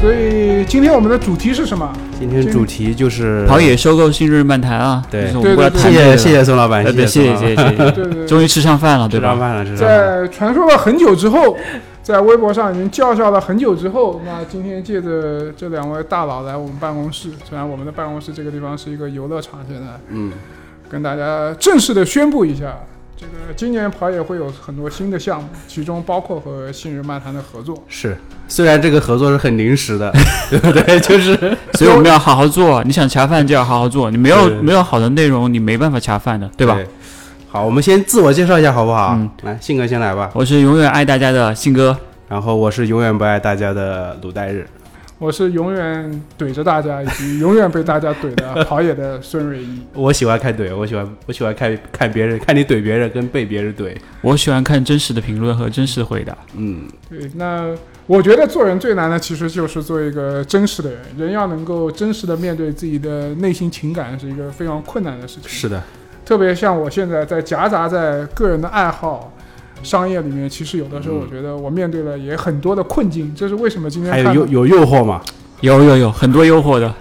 所以今天我们的主题是什么？今天主题就是跑野收购新日漫谈啊，对就是我们过来对对谢谢谢谢宋老板，谢谢谢谢谢谢终于吃上饭了，对吧？吃上饭了，吃上饭了。在传说了很久之后，在微博上已经叫嚣了很久之后，那今天借着这两位大佬来我们办公室，虽然我们的办公室这个地方是一个游乐场，现在嗯，跟大家正式的宣布一下，这个今年跑野会有很多新的项目，其中包括和信日漫谈的合作。是，虽然这个合作是很临时的，对 不对？就是所以我们要好好做，你想恰饭就要好好做，你没有没有好的内容，你没办法恰饭的，对吧？好，我们先自我介绍一下好不好？嗯来，信哥先来吧。我是永远爱大家的信哥，然后我是永远不爱大家的鲁代日。我是永远怼着大家，以及永远被大家怼的 跑野的孙瑞一。我喜欢看怼，我喜欢我喜欢看看别人，看你怼别人跟被别人怼。我喜欢看真实的评论和真实的回答。嗯，对，那我觉得做人最难的其实就是做一个真实的人。人要能够真实的面对自己的内心情感，是一个非常困难的事情。是的，特别像我现在在夹杂在个人的爱好、商业里面，其实有的时候嗯我觉得我面对了也很多的困境。这是为什么今天还有有有诱惑吗？有有有很多诱惑的，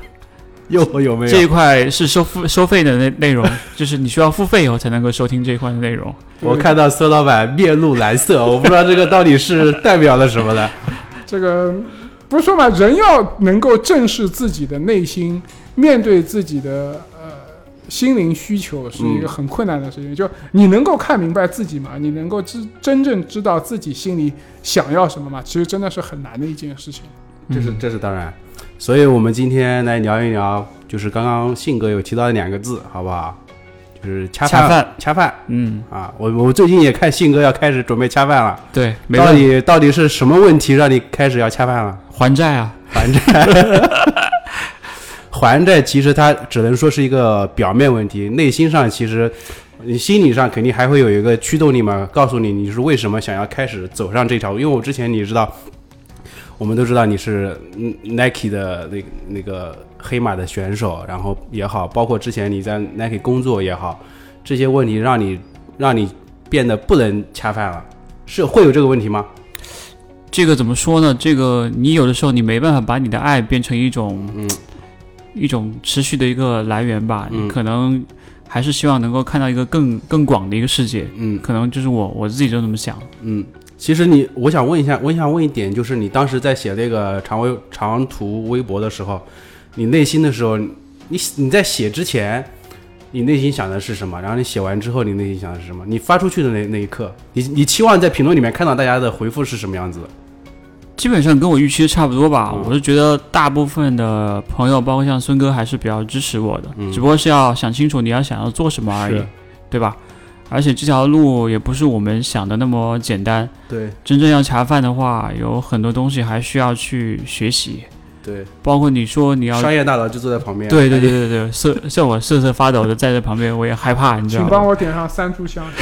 诱惑有没有这一？块是收付收费的内内容，就是你需要付费以后才能够收听这一块的内容。我看到孙老板面露蓝色，我不知道这个到底是代表了什么的。这个不是说嘛，人要能够正视自己的内心，面对自己的呃心灵需求，是一个嗯很困难的事情。就你能够看明白自己嘛，你能够知真正知道自己心里想要什么嘛，其实真的是很难的一件事情。这是嗯这是当然，所以我们今天来聊一聊，就是刚刚信哥有提到的两个字，好不好？就是恰饭恰饭恰饭嗯，啊！我我最近也看信哥要开始准备恰饭了，对，没到问题，底到底是什么问题让你开始要恰饭了？还债啊，还债，还债其实它只能说是一个表面问题，内心上其实你心理上肯定还会有一个驱动力嘛，告诉你你是为什么想要开始走上这条路。因为我之前你知道，我们都知道你是嗯 Nike 的那那个黑马的选手，然后也好，包括之前你在 Nike 工作也好，这些问题让你让你变得不能恰饭了，是会有这个问题吗？这个怎么说呢？这个你有的时候你没办法把你的爱变成一种嗯一种持续的一个来源吧，可能还是希望能够看到一个更更广的一个世界。嗯。可能就是我我自己就这么想。嗯，其实你，我想问一下，我想问一点，就是你当时在写这个长微长途微博的时候，你内心的时候，你你在写之前，你内心想的是什么？然后你写完之后，你内心想的是什么？你发出去的那那一刻，你你期望在评论里面看到大家的回复是什么样子的？基本上跟我预期的差不多吧。嗯我是觉得大部分的朋友，包括像孙哥，还是比较支持我的，嗯只不过是要想清楚你要想要做什么而已，对吧？而且这条路也不是我们想的那么简单。对真正要恰饭的话，有很多东西还需要去学习，对，包括你说你要商业大佬就坐在旁边，对对对对对，瑟像我瑟瑟发抖的站在旁边，我也害怕，你知道吗？请帮我点上三炷香，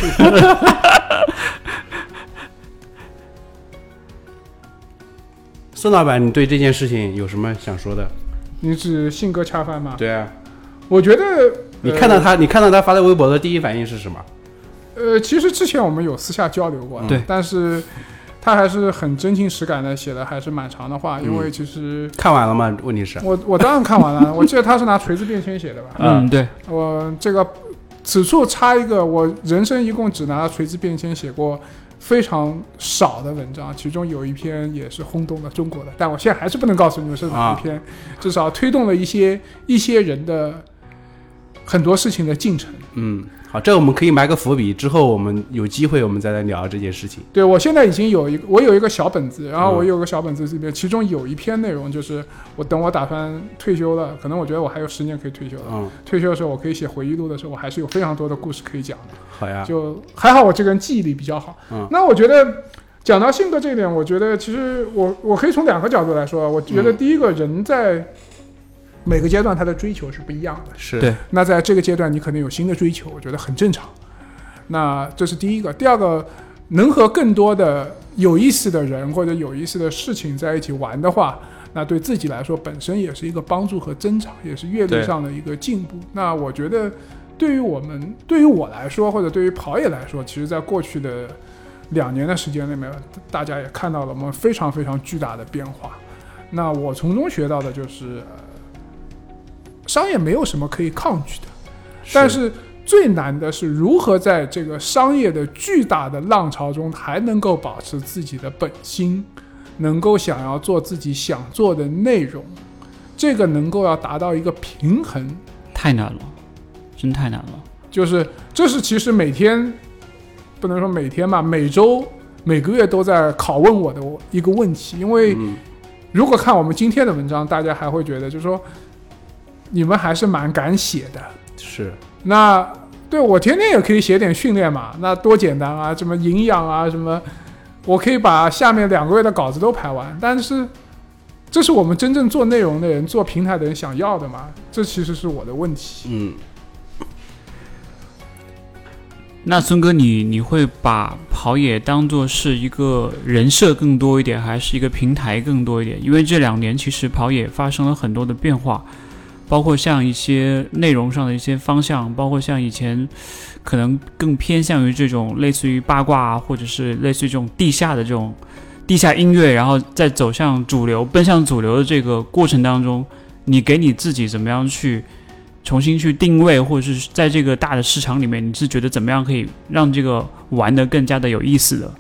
孙老板，你对这件事情有什么想说的？你指性格恰饭吗？对啊，我觉得你看到他，你看到他发的微博的第一反应是什么？呃，其实之前我们有私下交流过的，对但是他还是很真情实感的写的，还是蛮长的话，因嗯为其实看完了吗？问题是，我我当然看完了，我记得他是拿锤子便签写的吧？嗯，对，我这个此处插一个，我人生一共只拿锤子便签写过非常少的文章，其中有一篇也是轰动了中国的，但我现在还是不能告诉你们是哪一篇，至少推动了一些一些人的很多事情的进程。嗯，好，这个我们可以埋个伏笔，之后我们有机会我们再来聊这件事情。对我现在已经有一个，我有一个小本子，然后嗯我有个小本子里面，其中有一篇内容就是我等我打算退休了，可能我觉得我还有十年可以退休了。嗯，退休的时候，我可以写回忆录的时候，我还是有非常多的故事可以讲的。好呀，就还好我这个人记忆力比较好。嗯那我觉得讲到性格这一点，我觉得其实我我可以从两个角度来说。我觉得嗯第一个人在每个阶段他的追求是不一样的。是对那在这个阶段，你可能有新的追求，我觉得很正常。那这是第一个。第二个，能和更多的有意思的人或者有意思的事情在一起玩的话，那对自己来说本身也是一个帮助和增长，也是阅历上的一个进步。那我觉得，对于我们，对于我来说，或者对于跑野来说，其实在过去的两年的时间里面，大家也看到了我们非常非常巨大的变化。那我从中学到的就是，呃商业没有什么可以抗拒的，但是最难的是如何在这个商业的巨大的浪潮中，还能够保持自己的本心，能够想要做自己想做的内容，这个能够要达到一个平衡，太难了，真太难了。就是这是其实每天不能说每天吧，每周每个月都在拷问我的一个问题，因为嗯。如果看我们今天的文章，大家还会觉得就是说你们还是蛮敢写的。是那对我天天也可以写点训练嘛，那多简单啊，什么营养啊，什么，我可以把下面两个月的稿子都排完。但是，这是我们真正做内容的人、做平台的人想要的嘛？这其实是我的问题。嗯，那孙哥你，你会把跑野当做是一个人设更多一点，还是一个平台更多一点？因为这两年其实跑野发生了很多的变化，包括像一些内容上的一些方向，包括像以前可能更偏向于这种类似于八卦啊，或者是类似于这种地下的这种地下音乐，然后再走向主流、奔向主流的这个过程当中，你给你自己怎么样去？重新去定位，或者是在这个大的市场里面，你是觉得怎么样可以让这个玩的更加的有意思的？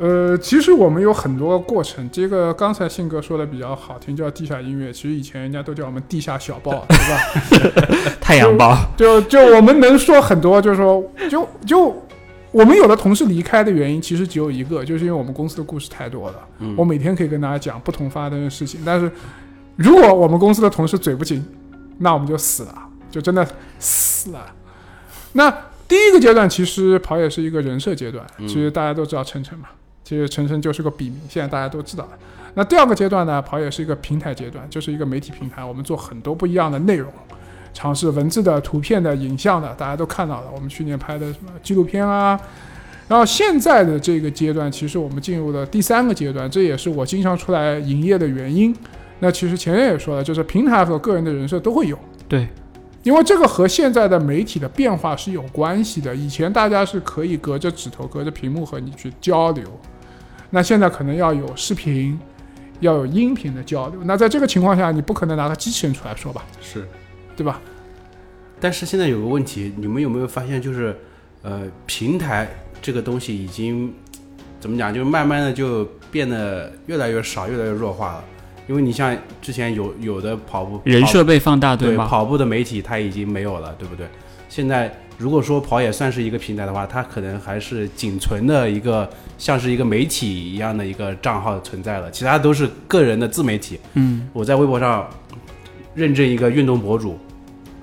呃，其实我们有很多过程，这个刚才信哥说的比较好听，叫地下音乐。其实以前人家都叫我们地下小报，对吧？太阳报，就就我们能说很多，就是说，就就我们有的同事离开的原因，其实只有一个，就是因为我们公司的故事太多了。嗯我每天可以跟大家讲不同发生的事情，但是如果我们公司的同事嘴不紧，那我们就死了，就真的死了。那第一个阶段其实跑也是一个人设阶段，嗯其实大家都知道晨晨嘛，其实陈晨就是个笔名，现在大家都知道了。那第二个阶段呢，跑也是一个平台阶段，就是一个媒体平台，我们做很多不一样的内容，尝试文字的、图片的、影像的，大家都看到了。我们去年拍的什么纪录片啊，然后现在的这个阶段，其实我们进入了第三个阶段，这也是我经常出来营业的原因。那其实前面也说了，就是平台和个人的人设都会有，对，因为这个和现在的媒体的变化是有关系的。以前大家是可以隔着指头、隔着屏幕和你去交流，那现在可能要有视频，要有音频的交流。那在这个情况下，你不可能拿个机器人出来说吧，是。对吧？但是现在有个问题，你们有没有发现，就是呃，平台这个东西已经怎么讲，就慢慢的就变得越来越少，越来越弱化了。因为你像之前有有的跑步人设被放大，对吗？跑步的媒体它已经没有了，对不对？现在如果说跑也算是一个平台的话，它可能还是仅存的一个像是一个媒体一样的一个账号存在了，其他都是个人的自媒体。嗯，我在微博上认证一个运动博主，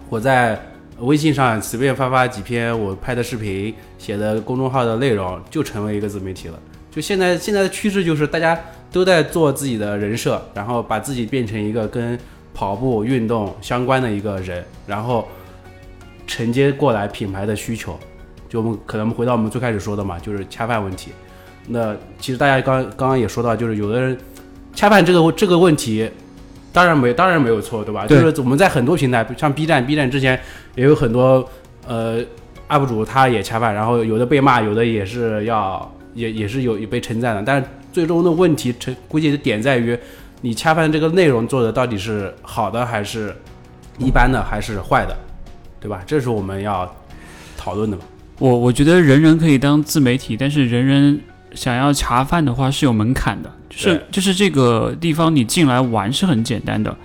我在微信上随便发发几篇我拍的视频、写的公众号的内容，就成为一个自媒体了。就现在现在的趋势就是大家都在做自己的人设，然后把自己变成一个跟跑步运动相关的一个人，然后承接过来品牌的需求。就我们可能回到我们最开始说的嘛，就是恰饭问题。那其实大家刚刚刚也说到，就是有的人恰饭这个这个问题，当然没当然没有错，对吧？对就是我们在很多平台，像 B 站，B 站之前也有很多呃 UP 主他也恰饭，然后有的被骂，有的也是要也也是有被称赞的，但是最终的问题成估计的点在于你恰饭这个内容做的到底是好的还是一般的还是坏的，对吧？这是我们要讨论的嘛。我我觉得人人可以当自媒体，但是人人想要茶饭的话是有门槛的，就是就是这个地方你进来玩是很简单的，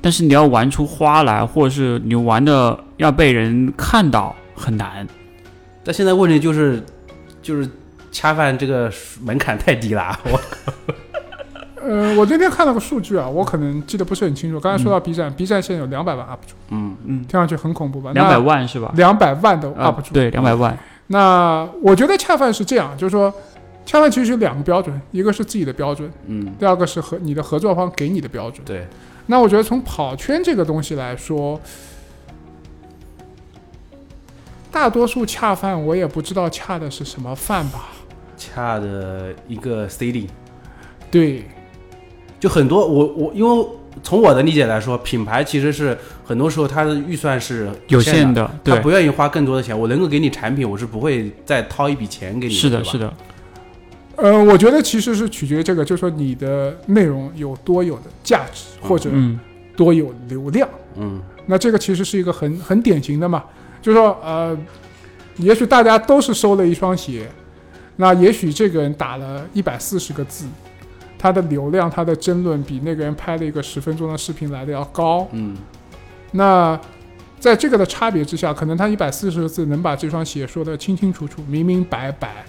但是你要玩出花来，或者是你玩的要被人看到很难。但现在问题就是就是恰饭这个门槛太低了，啊我呃，我那天看到个数据啊，我可能记得不是很清楚。刚才说到 B 站、b 站现在有两百万 UP 主，嗯嗯，听上去很恐怖吧？两百万是吧？两百万的啊 UP 主，对，两百万。那我觉得恰饭是这样，就是说，恰饭其实有两个标准，一个是自己的标准，嗯，第二个是和你的合作方给你的标准。对，那我觉得从跑圈这个东西来说，大多数恰饭我也不知道恰的是什么饭吧。恰的一个 CD，对，就很多我我因为从我的理解来说，品牌其实是很多时候它的预算是有限限的，对，他不愿意花更多的钱，我能够给你产品，我是不会再掏一笔钱给你。是的，是的，呃，我觉得其实是取决于这个，就是说你的内容有多有的价值，或者嗯，多有流量。嗯。那这个其实是一个很很典型的嘛，就是说呃，也许大家都是收了一双鞋，那也许这个人打了一百四十个字，他的流量、他的争论比那个人拍了一个十分钟的视频来的要高。嗯那在这个的差别之下，可能他一百四十个字能把这双鞋说得清清楚楚、明明白白，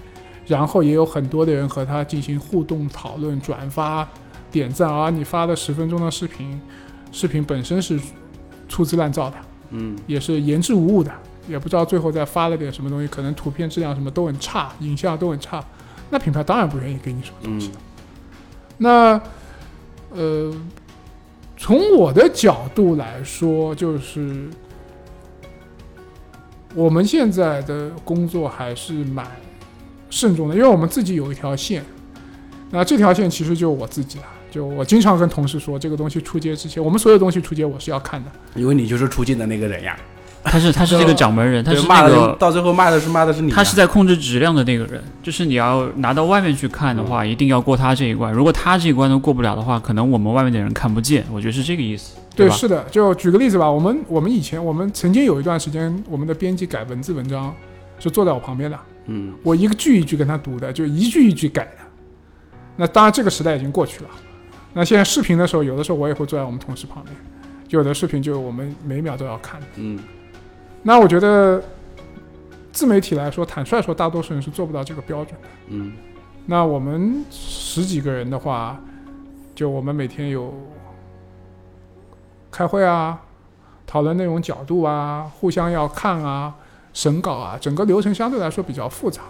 然后也有很多的人和他进行互动、讨论、转发、点赞，而你发的十分钟的视频，视频本身是粗制滥造的，嗯也是言之无物的，也不知道最后再发了点什么东西，可能图片质量什么都很差，影像都很差，那品牌当然不愿意给你什么东西。那呃，从我的角度来说，就是我们现在的工作还是蛮慎重的，因为我们自己有一条线，那这条线其实就是我自己了。就我经常跟同事说，这个东西出街之前，我们所有东西出街我是要看的。因为你就是出镜的那个人呀，他是他是这个掌门人，他是那个到最后骂的是骂的是你呀，他是在控制质量的那个人，就是你要拿到外面去看的话，一定要过他这一关。如果他这一关都过不了的话，可能我们外面的人看不见。我觉得是这个意思，对，吧？是的，就举个例子吧，我们我们以前我们曾经有一段时间，我们的编辑改文字文章是坐在我旁边的，嗯我一个句一句跟他读的，就一句一句改的。那当然这个时代已经过去了。那现在视频的时候，有的时候我也会坐在我们同事旁边，有的视频就是我们每秒都要看的。嗯那我觉得自媒体来说，坦率说，大多数人是做不到这个标准的。嗯那我们十几个人的话，就我们每天有开会啊，讨论内容角度啊，互相要看啊，审稿啊，整个流程相对来说比较复杂。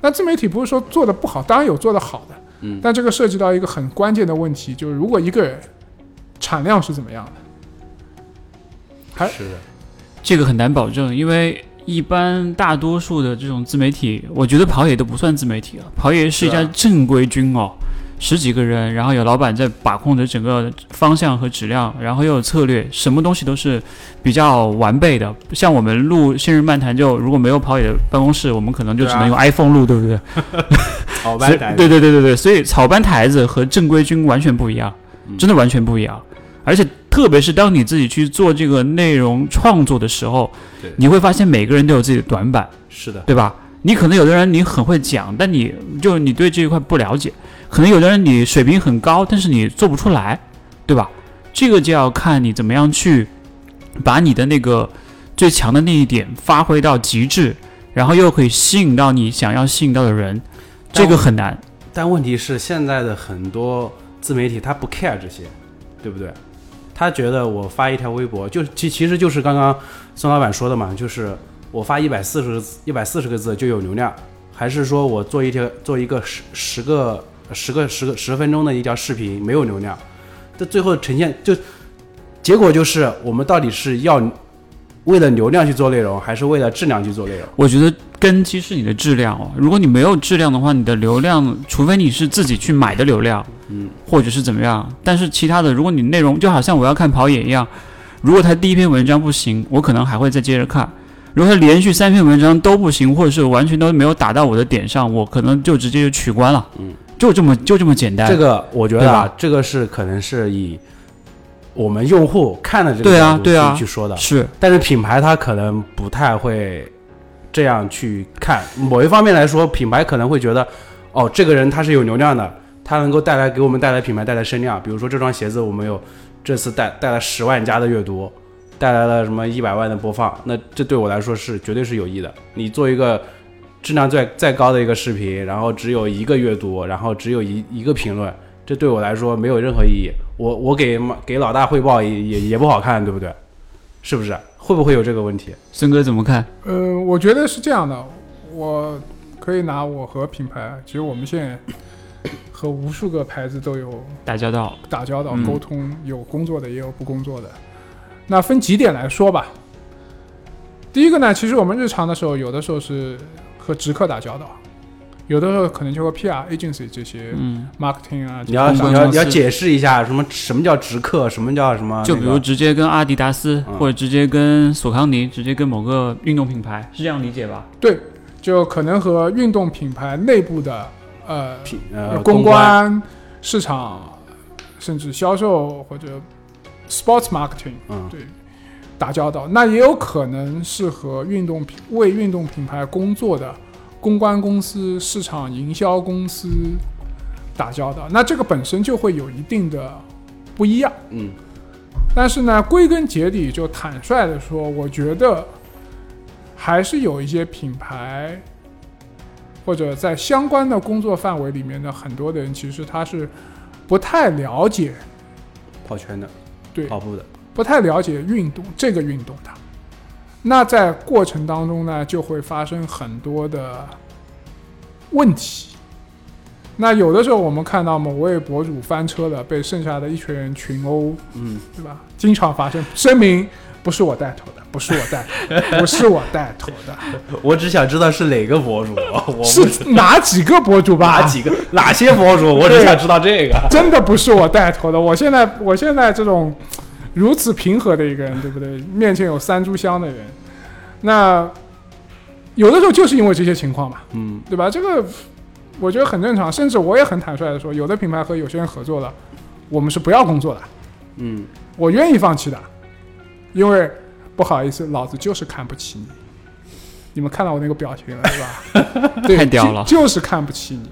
那自媒体不是说做的不好，当然有做的好的，嗯但这个涉及到一个很关键的问题，就是如果一个人产量是怎么样的，还是的，这个很难保证，因为一般大多数的这种自媒体，我觉得跑野都不算自媒体了，跑野是一家正规军哦，十几个人，然后有老板在把控着整个方向和质量，然后又有策略，什么东西都是比较完备的。像我们录《新人漫谈》，就如果没有跑野的办公室，我们可能就只能用 iPhone 录，对不对？好 所以班对对对对对，所以草班台子和正规军完全不一样，嗯真的完全不一样。而且特别是当你自己去做这个内容创作的时候对，你会发现每个人都有自己的短板，是的，对吧？你可能有的人你很会讲，但你就你对这一块不了解；可能有的人你水平很高，但是你做不出来，对吧？这个就要看你怎么样去把你的那个最强的那一点发挥到极致，然后又可以吸引到你想要吸引到的人，这个很难。但问题是现在的很多自媒体他不 care 这些，对不对？他觉得我发一条微博，就其其实就是刚刚孙老板说的嘛，就是我发一百四十一百四十个字就有流量，还是说我做一条做一个十十个十个十个十分钟的一条视频没有流量，这最后呈现就结果就是我们到底是要为了流量去做内容，还是为了质量去做内容？我觉得根基是你的质量哦。如果你没有质量的话，你的流量，除非你是自己去买的流量，嗯，或者是怎么样，但是其他的，如果你内容就好像我要看跑野一样，如果他第一篇文章不行，我可能还会再接着看；如果他连续三篇文章都不行，或者是完全都没有打到我的点上，我可能就直接就取关了。嗯，就这么就这么简单。这个我觉得啊，这个是可能是以我们用户看的这个对啊角度对啊去去说的，是但是品牌它可能不太会这样去看。某一方面来说，品牌可能会觉得，哦，这个人他是有流量的，他能够带来给我们带来品牌带来声量。比如说这双鞋子，我们有这次带带来十万加的阅读，带来了什么一百万的播放，那这对我来说是绝对是有益的。你做一个质量再再高的一个视频，然后只有一个阅读，然后只有一一个评论，这对我来说没有任何意义。我我给给老大汇报也也也不好看，对不对？是不是？会不会有这个问题？孙哥怎么看？呃，我觉得是这样的，我可以拿我和品牌，其实我们现在和无数个牌子都有打交道，打交道、嗯沟通，有工作的也有不工作的。那分几点来说吧。第一个呢，其实我们日常的时候，有的时候是和直客打交道，有的时候可能就和 PR agency 这些嗯，marketing 啊，你要你要你要解释一下什么什么叫直客，什么叫什么那个，就比如直接跟阿迪达斯，嗯或者直接跟索康尼，直接跟某个运动品牌，是这样理解吧？对，就可能和运动品牌内部的呃品呃公关，关、市场，甚至销售或者 sports marketing 嗯对打交道。那也有可能是和运动品为运动品牌工作的公关公司、市场营销公司打交道。那这个本身就会有一定的不一样。嗯但是呢，归根结底，就坦率的说，我觉得还是有一些品牌，或者在相关的工作范围里面的很多的人，其实他是不太了解，跑圈的，对跑步的，不太了解运动这个运动的。那在过程当中呢，就会发生很多的问题。那有的时候我们看到某位博主翻车了，被剩下的一群人群殴，嗯，对吧？经常发生，声明不是我带头的，不是我带头的，不是我带头的，我只想知道是哪个博主，我是哪几个博主吧？哪几个哪些博主，我只想知道这个。真的不是我带头的。我现在，我现在这种如此平和的一个人，对不对？面前有三炷香的人，那有的时候就是因为这些情况嘛，嗯对吧？这个我觉得很正常，甚至我也很坦率的说，有的品牌和有些人合作了，我们是不要工作的，嗯，我愿意放弃的，因为不好意思，老子就是看不起你。你们看到我那个表情了，是吧？对，太屌了就就是看不起你。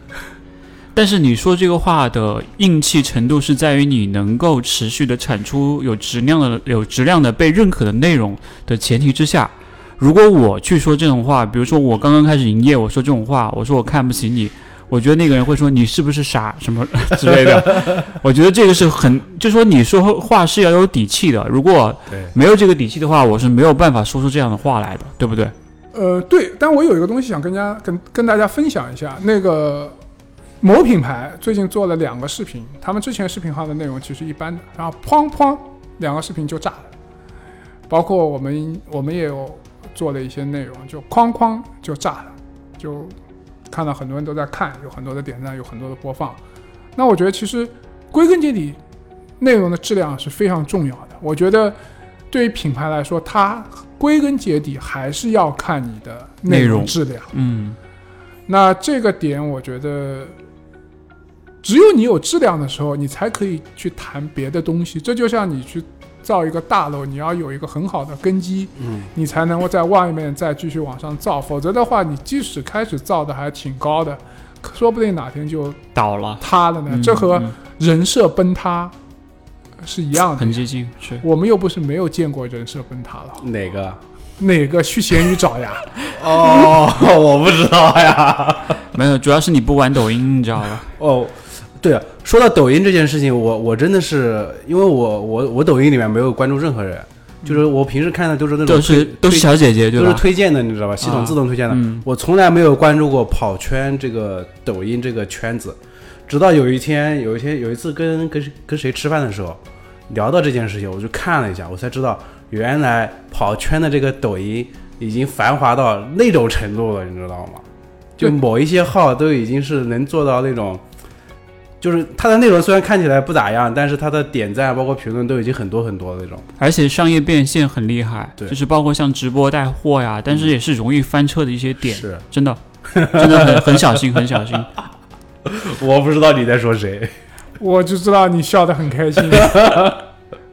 但是你说这个话的硬气程度是在于你能够持续的产出有质量的、有质量的被认可的内容的前提之下。如果我去说这种话，比如说我刚刚开始营业，我说这种话，我说我看不起你，我觉得那个人会说你是不是傻什么 之类的。我觉得这个是很，就说你说话是要有底气的。如果，没有这个底气的话，我是没有办法说出这样的话来的，对不对？呃，对，但我有一个东西想跟大家跟跟大家分享一下，那个某品牌最近做了两个视频，他们之前视频号的内容其实一般的，然后砰砰两个视频就炸了，包括我们我们也有做了一些内容，就哐哐就炸了，就看到很多人都在看，有很多的点赞，有很多的播放。那我觉得其实归根结底，内容的质量是非常重要的。我觉得对于品牌来说，它归根结底还是要看你的内内容质量。嗯，那这个点，我觉得只有你有质量的时候，你才可以去谈别的东西。这就像你去造一个大楼，你要有一个很好的根基，嗯你才能够在外面再继续往上造。否则的话，你即使开始造的还挺高的，说不定哪天就倒了。塌了呢。嗯这和嗯人设崩塌是一样的很。接近，是我们又不是没有见过人设崩塌了，哪个？哪个去闲鱼找呀？哦，我不知道呀。没有，主要是你不玩抖音，你知道吧？哦，对啊，说到抖音这件事情，我我真的是，因为我我我抖音里面没有关注任何人，就是我平时看的都是那种都是都是小姐姐，对都是？推荐的，你知道吧？系统啊自动推荐的。嗯，我从来没有关注过跑圈这个抖音这个圈子，直到有一天，有一天有一次跟跟跟谁吃饭的时候聊到这件事情，我就看了一下，我才知道原来跑圈的这个抖音已经繁华到那种程度了，你知道吗？就某一些号都已经是能做到那种。就是它的内容虽然看起来不咋样，但是它的点赞包括评论都已经很多很多那种。而且商业变现很厉害，对就是包括像直播带货呀，但是也是容易翻车的一些点，是，真的，真的很 很小心，很小心。我不知道你在说谁。我就知道你笑得很开心，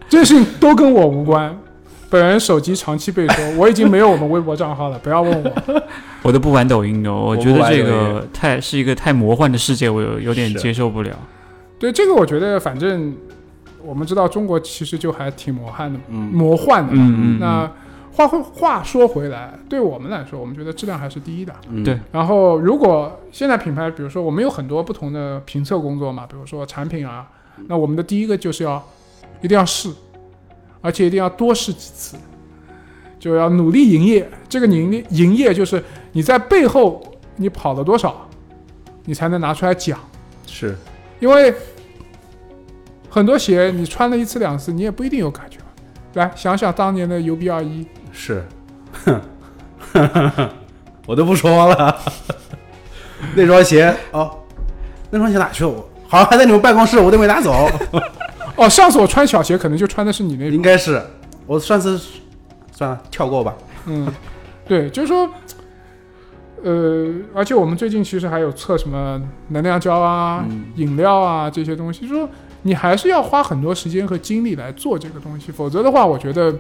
这事情都跟我无关。本人手机长期被收，我已经没有我们微博账号了，不要问我。我都不玩抖音的，我觉得这个太是一个太魔幻的世界，我有有点接受不了。对这个，我觉得反正我们知道中国其实就还挺魔幻的，嗯魔幻的。嗯嗯，那话会话说回来，对我们来说，我们觉得质量还是第一的。嗯，对然后，如果现在品牌，比如说我们有很多不同的评测工作嘛，比如说产品啊，那我们的第一个就是要一定要试，而且一定要多试几次，就要努力营业。这个营业营业就是你在背后你跑了多少，你才能拿出来讲。是，因为很多鞋你穿了一次两次，你也不一定有感觉。来想想当年的 UB 二一，是，哼，我都不说了。那双鞋哦，那双鞋哪去了？我好像还在你们办公室，我都没拿走。哦，上次我穿小鞋，可能就穿的是你那种。应该是我上次算了，跳过吧。嗯，对，就是说，呃，而且我们最近其实还有测什么能量胶啊、嗯饮料啊这些东西，就是说你还是要花很多时间和精力来做这个东西，否则的话，我觉得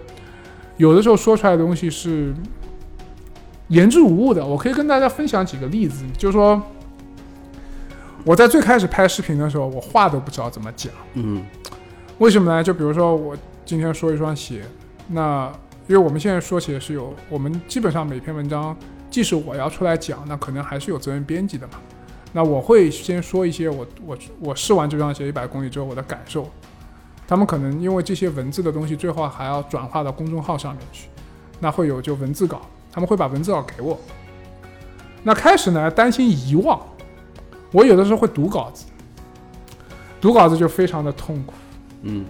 有的时候说出来的东西是言之无物的。我可以跟大家分享几个例子，就是说。我在最开始拍视频的时候，我话都不知道怎么讲。嗯为什么呢？就比如说我今天说一双鞋，那因为我们现在说鞋是有，我们基本上每篇文章，即使我要出来讲，那可能还是有责任编辑的嘛。那我会先说一些我我我试完这双鞋一百公里之后我的感受，他们可能因为这些文字的东西，最后还要转化到公众号上面去，那会有就文字稿，他们会把文字稿给我。那开始呢，担心遗忘，我有的时候会读稿子，读稿子就非常的痛苦。嗯，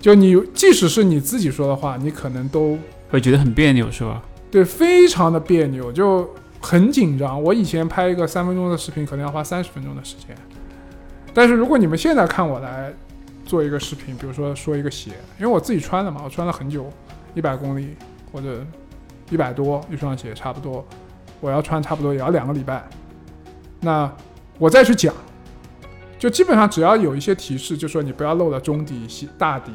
就你即使是你自己说的话，你可能都会觉得很别扭，是吧？对非常的别扭，就很紧张。我以前拍一个三分钟的视频，可能要花三十分钟的时间。但是如果你们现在看我来做一个视频，比如说说一个鞋，因为我自己穿的嘛，我穿了很久，一百公里或者一百多一双鞋，差不多，我要穿差不多也要两个礼拜。那我再去讲，就基本上只要有一些提示，就说你不要漏了中底、鞋大底、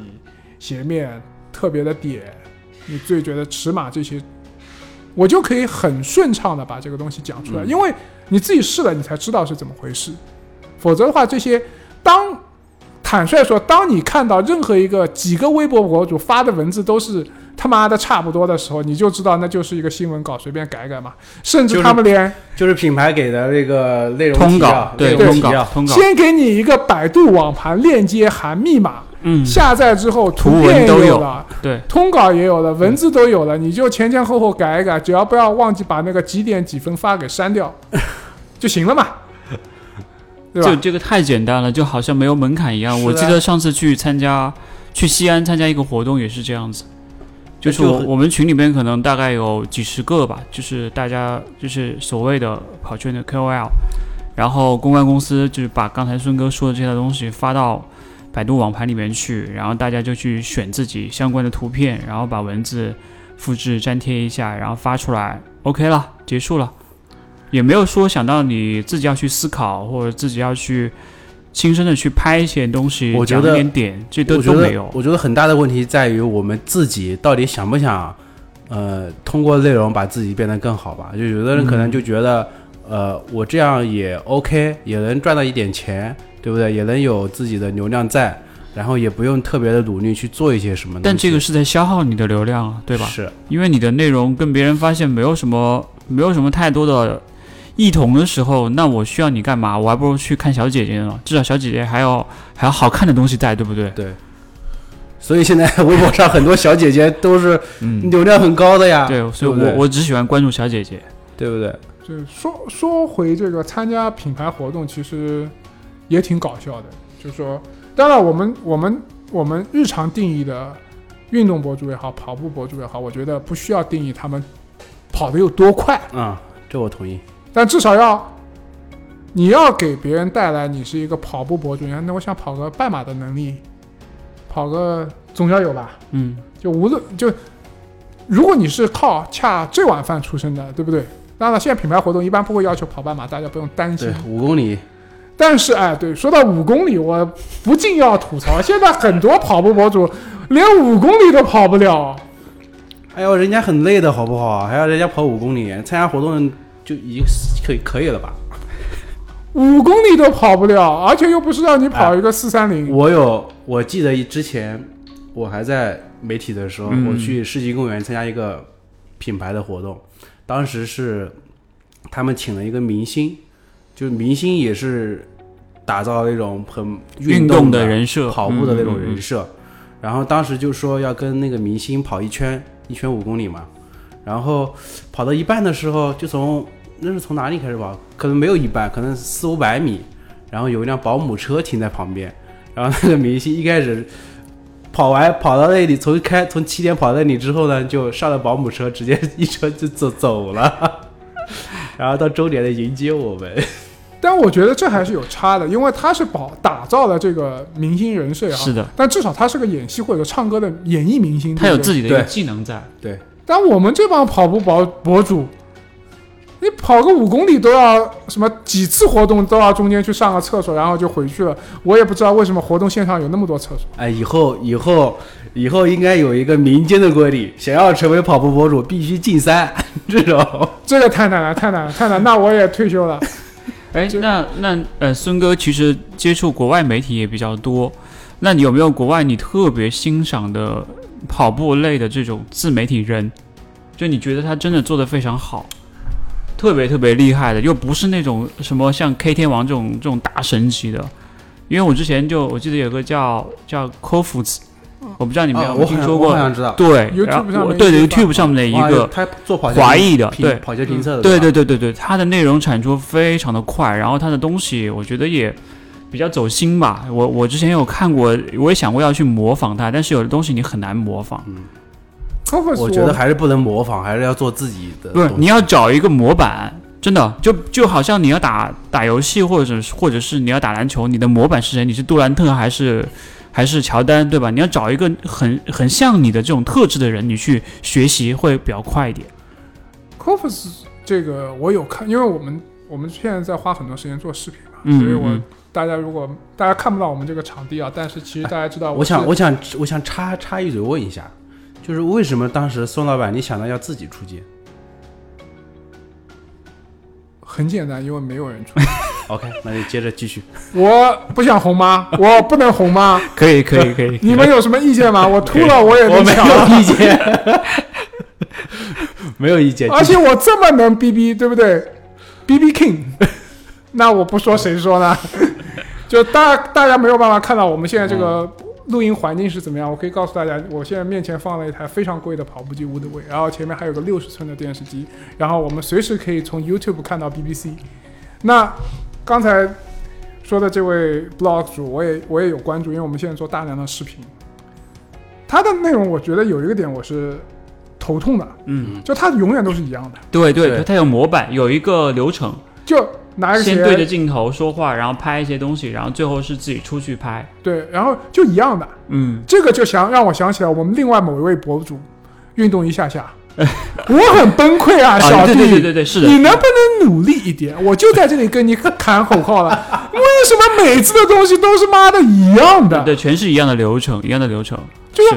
鞋面特别的点，你最觉得尺码这些，我就可以很顺畅的把这个东西讲出来，嗯因为你自己试了，你才知道是怎么回事。否则的话，这些当坦率说，当你看到任何一个几个微博博主发的文字都是他妈的差不多的时候，你就知道那就是一个新闻稿，随便改改嘛。甚至他们连就是品牌给的那个内容通稿对通稿通稿，先给你一个百度网盘链接含密码，嗯，下载之后图片都有了，对，通稿也有了，文字都有了，你就前前后后改一改，只要不要忘记把那个几点几分发给删掉 就行了嘛，对吧？就这个太简单了，就好像没有门槛一样。我记得上次去参加去西安参加一个活动也是这样子，就是我我们群里边可能大概有几十个吧，就是大家就是所谓的跑圈的 KOL，然后公关公司就是把刚才孙哥说的这些东西发到百度网盘里面去，然后大家就去选自己相关的图片，然后把文字复制粘贴一下，然后发出来，OK 了，结束了。也没有说想到你自己要去思考，或者自己要去亲身的去拍一些东西，讲我觉得一点点，这都没有。我觉得很大的问题在于我们自己到底想不想，呃，通过内容把自己变得更好吧？就有的人可能就觉得，呃，我这样也 OK，也能赚到一点钱，对不对？也能有自己的流量在，然后也不用特别的努力去做一些什么。但这个是在消耗你的流量啊，对吧？是，因为你的内容跟别人发现没有什么没有什么太多的异同的时候，那我需要你干嘛？我还不如去看小姐姐呢，至少小姐姐还有还有好看的东西在，对不对？对。所以现在微博上很多小姐姐都是嗯，流量很高的呀，对，所以对对我我只喜欢关注小姐姐。对不对？就说说回这个参加品牌活动，其实也挺搞笑的。就是说，当然我们我们我们日常定义的运动博主也好，跑步博主也好，我觉得不需要定义他们跑得有多快，啊、这我同意。但至少要你要给别人带来你是一个跑步博主，你看那我想跑个半马的能力，跑个总要有吧？嗯，就无论就，如果你是靠恰这碗饭出身的，对不对？当然了，现在品牌活动一般不会要求跑半马，大家不用担心对。，五公里，但是哎，对，说到五公里，我不禁要吐槽，现在很多跑步博主连五公里都跑不了。哎呦，人家很累的好不好？还要人家跑五公里，参加活动就已经可以可以了吧？五公里都跑不了，而且又不是让你跑一个四三零，我有，我记得之前我还在媒体的时候，嗯。我去世纪公园参加一个品牌的活动，当时是他们请了一个明星，就是明星也是打造那种很运动动的人设，跑步的那种嗯嗯嗯。人设，然后当时就说要跟那个明星跑一圈，一圈五公里嘛，然后跑到一半的时候，就从那是从哪里开始跑？可能没有一半，可能四五百米，然后有一辆保姆车停在旁边，然后那个明星一开始跑完跑到那里，从开从起点跑到那里之后呢，就上了保姆车，直接 一车就走走了。然后到终点来迎接我们。但我觉得这还是有差的，因为他是保打造了这个明星人设啊，是的，但至少他是个演戏或者唱歌的演艺明星，他有自己的一个对技能在。对但我们这帮跑步博博主，你跑个五公里都要什么几次活动都要中间去上个厕所，然后就回去了。我也不知道为什么活动现场有那么多厕所。哎，以后以后以后应该有一个民间的规定，想要成为跑步博主必须进三这种。这个太难了，太难了，太难。那我也退休了。哎，就那那呃，孙哥其实接触国外媒体也比较多，那你有没有国外你特别欣赏的跑步类的这种自媒体人？就你觉得他真的做得非常好，特别特别厉害的，又不是那种什么像 K 天王这种这种大神级的。因为我之前就我记得有个叫叫 Kofutz，我不知道你们有啊没有听说过？我好像知道。对 YouTube 然后对对面一个 YouTube 上面的一个他做华裔的，对，跑鞋评测的，对对对对对对，它的内容产出非常的快，然后他的东西我觉得也比较走心吧。我我之前有看过，我也想过要去模仿他，但是有的东西你很难模仿。我觉得还是不能模仿，还是要做自己的。不是，你要找一个模板，真的就就好像你要打打游戏，或者是或者是你要打篮球，你的模板是谁？你是杜兰特还是还是乔丹，对吧？你要找一个很很像你的这种特质的人，你去学习会比较快一点。Converse 这个我有看，因为我们我们现在在花很多时间做视频嘛，嗯所以我嗯大家如果大家看不到我们这个场地啊，但是其实大家知道我想，我想，我想插插一嘴问一下，就是为什么当时宋老板你想到要自己出街很简单，因为没有人出。OK，那就接着继续。我不想红吗？我不能红吗？可以可以可以，你们有什么意见吗？我秃了我也我没，有意见，没有意见。而且我这么能逼逼，对不对？B B King，那我不说谁说呢？就大大家没有办法看到我们现在这个录音环境是怎么样。我可以告诉大家，我现在面前放了一台非常贵的跑步机 Woodway，然后前面还有个六十寸的电视机，然后我们随时可以从 YouTube 看到 BBC。那刚才说的这位 blog 主，我也我也有关注，因为我们现在做大量的视频，他的内容我觉得有一个点我是头痛的，嗯，就他永远都是一样的，对对对。它有模板，有一个流程，就拿着先对着，镜头说话，然后拍一些东西，然后最后是自己出去拍。对，然后就一样的，嗯，这个就想让我想起来我们另外某一位博主，运动一下下，我很崩溃啊，小啊，弟，对对对对对，是的，你能不能努力一点？我就在这里跟你喊口号了，为什么每次的东西都是妈的一样的？对，全是一样的流程，一样的流程。就是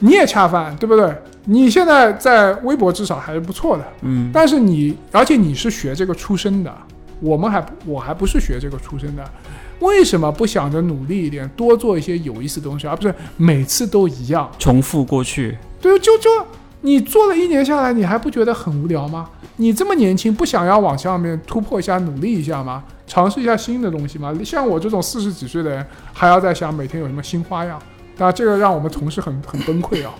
你也恰饭，对不对？你现在在微博至少还是不错的，嗯，但是你，而且你是学这个出身的，我们还我还不是学这个出身的，为什么不想着努力一点，多做一些有意思的东西，而不是每次都一样？重复过去，对，就就你做了一年下来，你还不觉得很无聊吗？你这么年轻，不想要往下面突破一下，努力一下吗？尝试一下新的东西吗？像我这种四十几岁的人，还要在想每天有什么新花样，那这个让我们同事很很崩溃啊。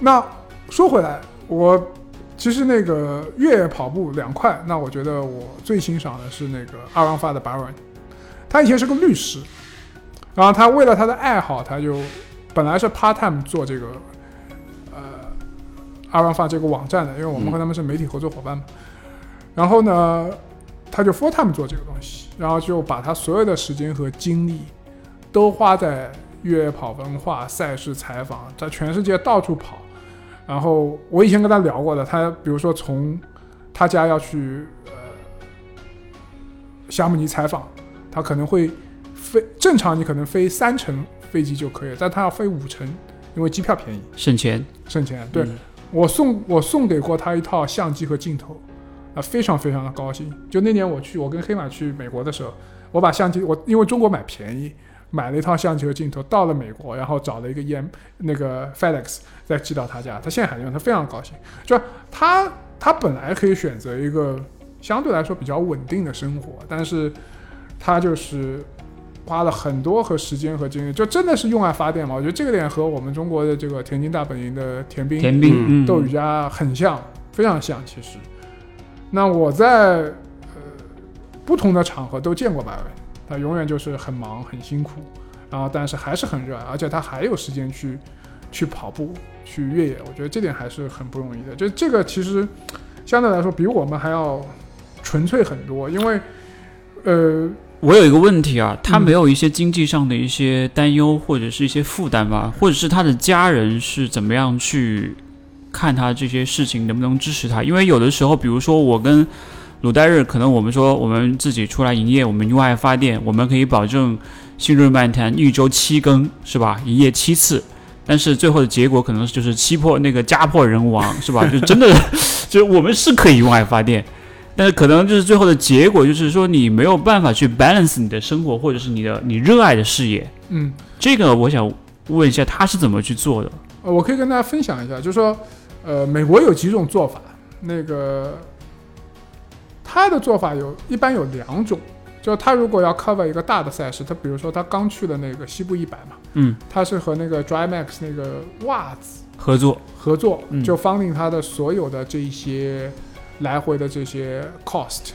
那说回来，我其实那个越野跑步两块，那我觉得我最欣赏的是那个阿朗法的 Baron，他以前是个律师，然后他为了他的爱好，他就本来是 part time 做这个呃阿朗法这个网站的，因为我们和他们是媒体合作伙伴嘛。然后呢，他就 full time 做这个东西，然后就把他所有的时间和精力都花在越野跑文化、赛事采访，在全世界到处跑。然后我以前跟他聊过的，他比如说从他家要去呃夏姆尼采访，他可能会飞正常你可能飞三程飞机就可以，但他要飞五程，因为机票便宜省钱。省钱。对、嗯我送我送给过他一套相机和镜头，啊，非常非常的高兴。就那年我去，我跟黑马去美国的时候，我把相机我因为中国买便宜。买了一套相机和镜头，到了美国，然后找了一个 EM 那个 FedEx 再寄到他家，他现在还用，他非常高兴。就他他本来可以选择一个相对来说比较稳定的生活，但是他就是花了很多和时间和精力，就真的是用爱发电嘛。我觉得这个点和我们中国的这个田径大本营的田兵田兵，嗯，窦宇佳很像，非常像。其实，那我在呃不同的场合都见过白文，他永远就是很忙很辛苦，然后但是还是很热爱，而且他还有时间去去跑步、去越野，我觉得这点还是很不容易的。就这个其实相对来说比我们还要纯粹很多，因为呃，我有一个问题啊，他嗯没有一些经济上的一些担忧或者是一些负担吧，或者是他的家人是怎么样去看他这些事情，能不能支持他？因为有的时候，比如说我跟鲁代日，可能我们说我们自己出来营业，我们用爱发电，我们可以保证新润漫谈一周七更，是吧？一夜七次。但是最后的结果可能就是七破那个家破人亡，是吧？就真的 就是我们是可以用爱发电，但是可能就是最后的结果就是说你没有办法去 balance 你的生活或者是你的你热爱的事业。嗯，这个我想问一下他是怎么去做的？呃，我可以跟大家分享一下，就是说，呃，美国有几种做法，那个他的做法有一般有两种，就他如果要 cover 一个大的赛事，他比如说他刚去的那个西部一百嘛，嗯，他是和那个 DryMax 那个袜子合作，合作，嗯。就 funding 他的所有的这一些来回的这些 cost。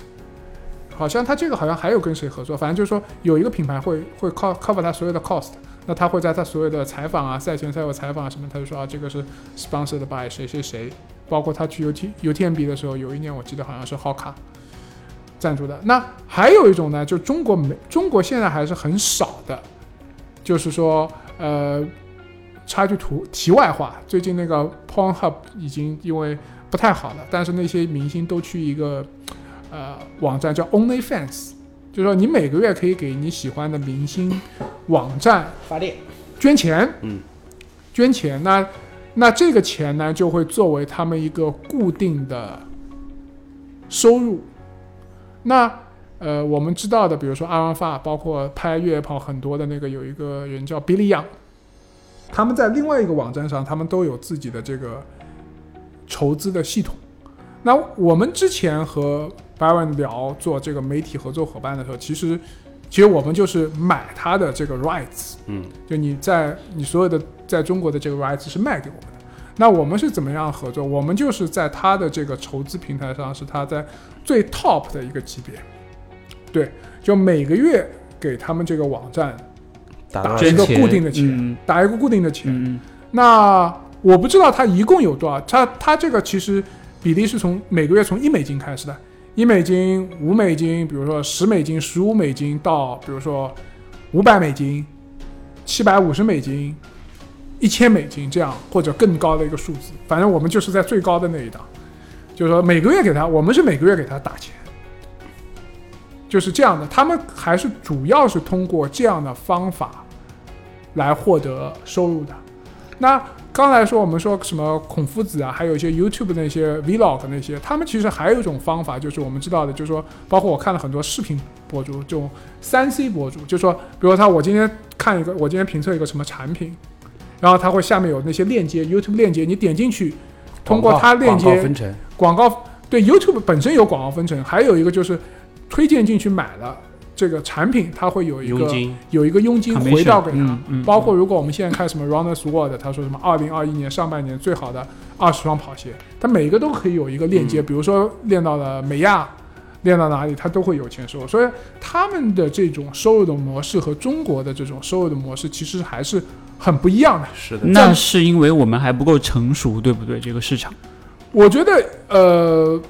好像他这个好像还有跟谁合作，反正就是说有一个品牌会会 co- cover 他所有的 cost，那他会在他所有的采访啊、赛前赛后采访啊什么，他就说啊这个是 sponsored by 谁谁谁，包括他去 UT UTMB 的时候，有一年我记得好像是 Hoka 赞助的。那还有一种呢，就中国没中国现在还是很少的，就是说呃插句图题外话，最近那个 Pornhub 已经因为不太好了，但是那些明星都去一个呃网站叫 OnlyFans，就是说你每个月可以给你喜欢的明星网站发电，捐钱，嗯，捐钱，那那这个钱呢就会作为他们一个固定的收入。那呃，我们知道的，比如说阿尔法，包括拍越野跑很多的那个有一个人叫 Billy Young，他们在另外一个网站上，他们都有自己的这个筹资的系统。那我们之前和 Byron 聊做这个媒体合作伙伴的时候，其实其实我们就是买他的这个 rights，嗯，就你在你所有的在中国的这个 rights 是卖给我们的。那我们是怎么样合作？我们就是在他的这个筹资平台上，是他在最 top 的一个级别，对，就每个月给他们这个网站打一个固定的钱嗯。打一个固定的钱。嗯。那我不知道它一共有多少，它它这个其实比例是从每个月从一美金开始的，一美金、五美金，比如说十美金、十五美金到比如说五百美金、七百五十美金、一千美金这样或者更高的一个数字，反正我们就是在最高的那一档，就是说每个月给他，我们是每个月给他打钱。就是这样的，他们还是主要是通过这样的方法来获得收入的。那刚才说我们说什么孔夫子啊，还有一些 YouTube 那些 Vlog 那些，他们其实还有一种方法，就是我们知道的，就是说，包括我看了很多视频博主，这种三 C 博主，就说，比如说他我今天看一个，我今天评测一个什么产品，然后他会下面有那些链接，YouTube 链接，你点进去，通过它链广告接分成，广告对 YouTube 本身有广告分成，还有一个就是推荐进去买了这个产品，它会有一个佣金，有一个佣金回到给他。嗯嗯包括如果我们现在看什么 Runners World，他说什么二零二一年上半年最好的二十双跑鞋，它每一个都可以有一个链接，嗯比如说练到了美亚，练到哪里，它都会有钱收。所以他们的这种收入的模式和中国的这种收入的模式其实还是很不一样的。是的，那是因为我们还不够成熟，对不对？这个市场，我觉得，呃，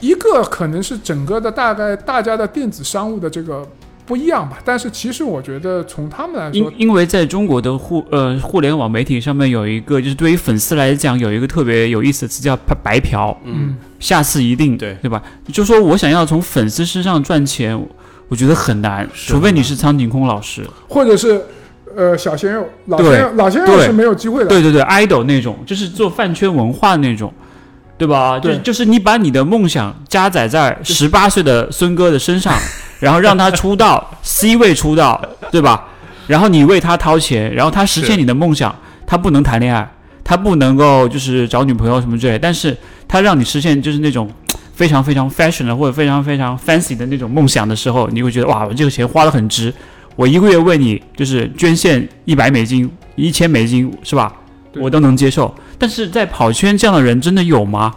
一个可能是整个的大概大家的电子商务的这个不一样吧，但是其实我觉得从他们来说，因因为在中国的互呃互联网媒体上面有一个，就是对于粉丝来讲有一个特别有意思的词叫“白嫖嗯，”，下次一定对对吧？就说我想要从粉丝身上赚钱，我觉得很难，除非你是苍井空老师，或者是呃小鲜肉、老鲜肉、老鲜肉是没有机会的。对对对，idol 那种，就是做饭圈文化那种，对吧？就对就是你把你的梦想加载在十八岁的孙哥的身上，然后让他出道 C 位出道，对吧？然后你为他掏钱，然后他实现你的梦想，他不能谈恋爱，他不能够就是找女朋友什么之类，但是他让你实现就是那种。非常非常 fashion 的或者非常非常 fancy 的那种梦想的时候，你会觉得哇，我这个钱花的很值。我一个月为你就是捐献一百美金、一千美金，是吧？我都能接受。但是在跑圈这样的人真的有吗？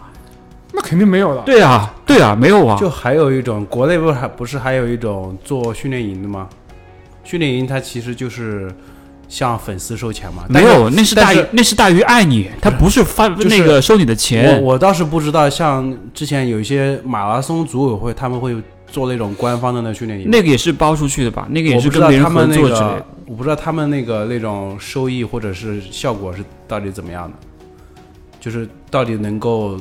那肯定没有了。对啊，对啊，没有啊。就还有一种，国内不是还不是还有一种做训练营的吗？训练营它其实就是向粉丝收钱嘛？没有，那是大于是那是大于爱你，他不是发就是那个收你的钱我钱。我倒是不知道，像之前有一些马拉松组委会，他们会做那种官方的那训练营。那个也是包出去的吧？那个也是跟别人合他们那作之类的。，我不知道他们那个那种收益或者是效果是到底怎么样的，就是到底能够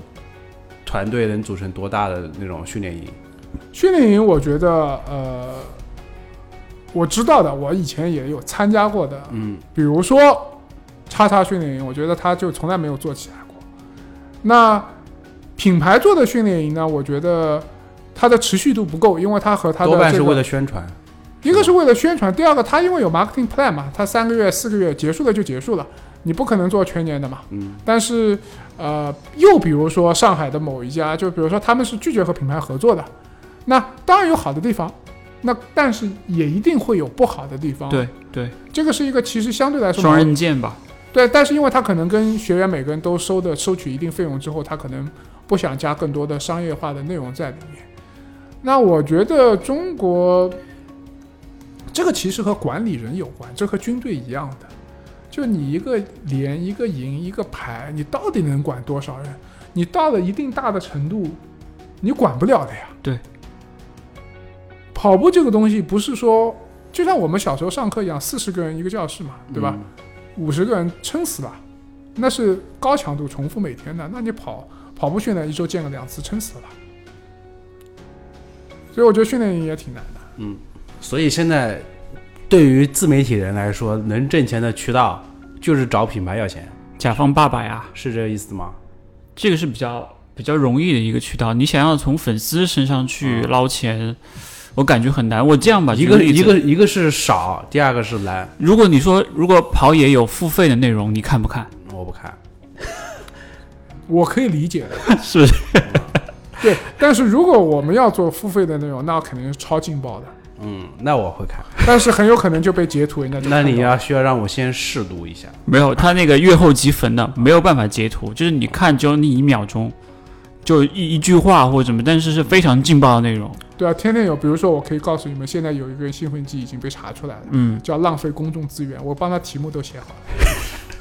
团队能组成多大的那种训练营？训练营，我觉得呃，我知道的，我以前也有参加过的，嗯比如说叉叉训练营，我觉得他就从来没有做起来过。那品牌做的训练营呢，我觉得它的持续度不够，因为它和它的、这个、多半是为了宣传。一个是为了宣传，第二个它因为有 marketing plan 嘛，它三个月、四个月结束了就结束了，你不可能做全年的嘛。嗯但是呃，又比如说上海的某一家，就比如说他们是拒绝和品牌合作的，那当然有好的地方，那但是也一定会有不好的地方。，对对，这个是一个其实相对来说双矛刃剑吧。对，但是因为他可能跟学员每个人都收的收取一定费用之后，他可能不想加更多的商业化的内容在里面。那我觉得中国这个其实和管理人有关，这和军队一样的，就你一个连一个营一个排，你到底能管多少人？你到了一定大的程度，你管不了的呀。对，跑步这个东西不是说就像我们小时候上课一样，四十个人一个教室嘛，对吧？嗯五十个人撑死了，那是高强度重复每天的，那你跑跑步训练一周见个两次，撑死了吧。所以我觉得训练营也挺难的。嗯，所以现在对于自媒体人来说，能挣钱的渠道就是找品牌要钱，甲方爸爸呀，是这个意思吗？这个是比较比较容易的一个渠道。你想要从粉丝身上去捞钱，我感觉很难。我这样吧，一个一个一个是少，第二个是难，如果你说如果跑野有付费的内容，你看不看？我不看。我可以理解的，是不是？对。但是如果我们要做付费的内容，那肯定是超劲爆的，嗯，那我会看。但是很有可能就被截图，人家就 那你要需要让我先试读一下。没有，他那个月后积分的没有办法截图，就是你看只有那一秒钟，就一一句话或者什么，但是是非常劲爆的内容。对啊，天天有。比如说，我可以告诉你们，现在有一个兴奋剂已经被查出来了，嗯，叫浪费公众资源，我帮他题目都写好了。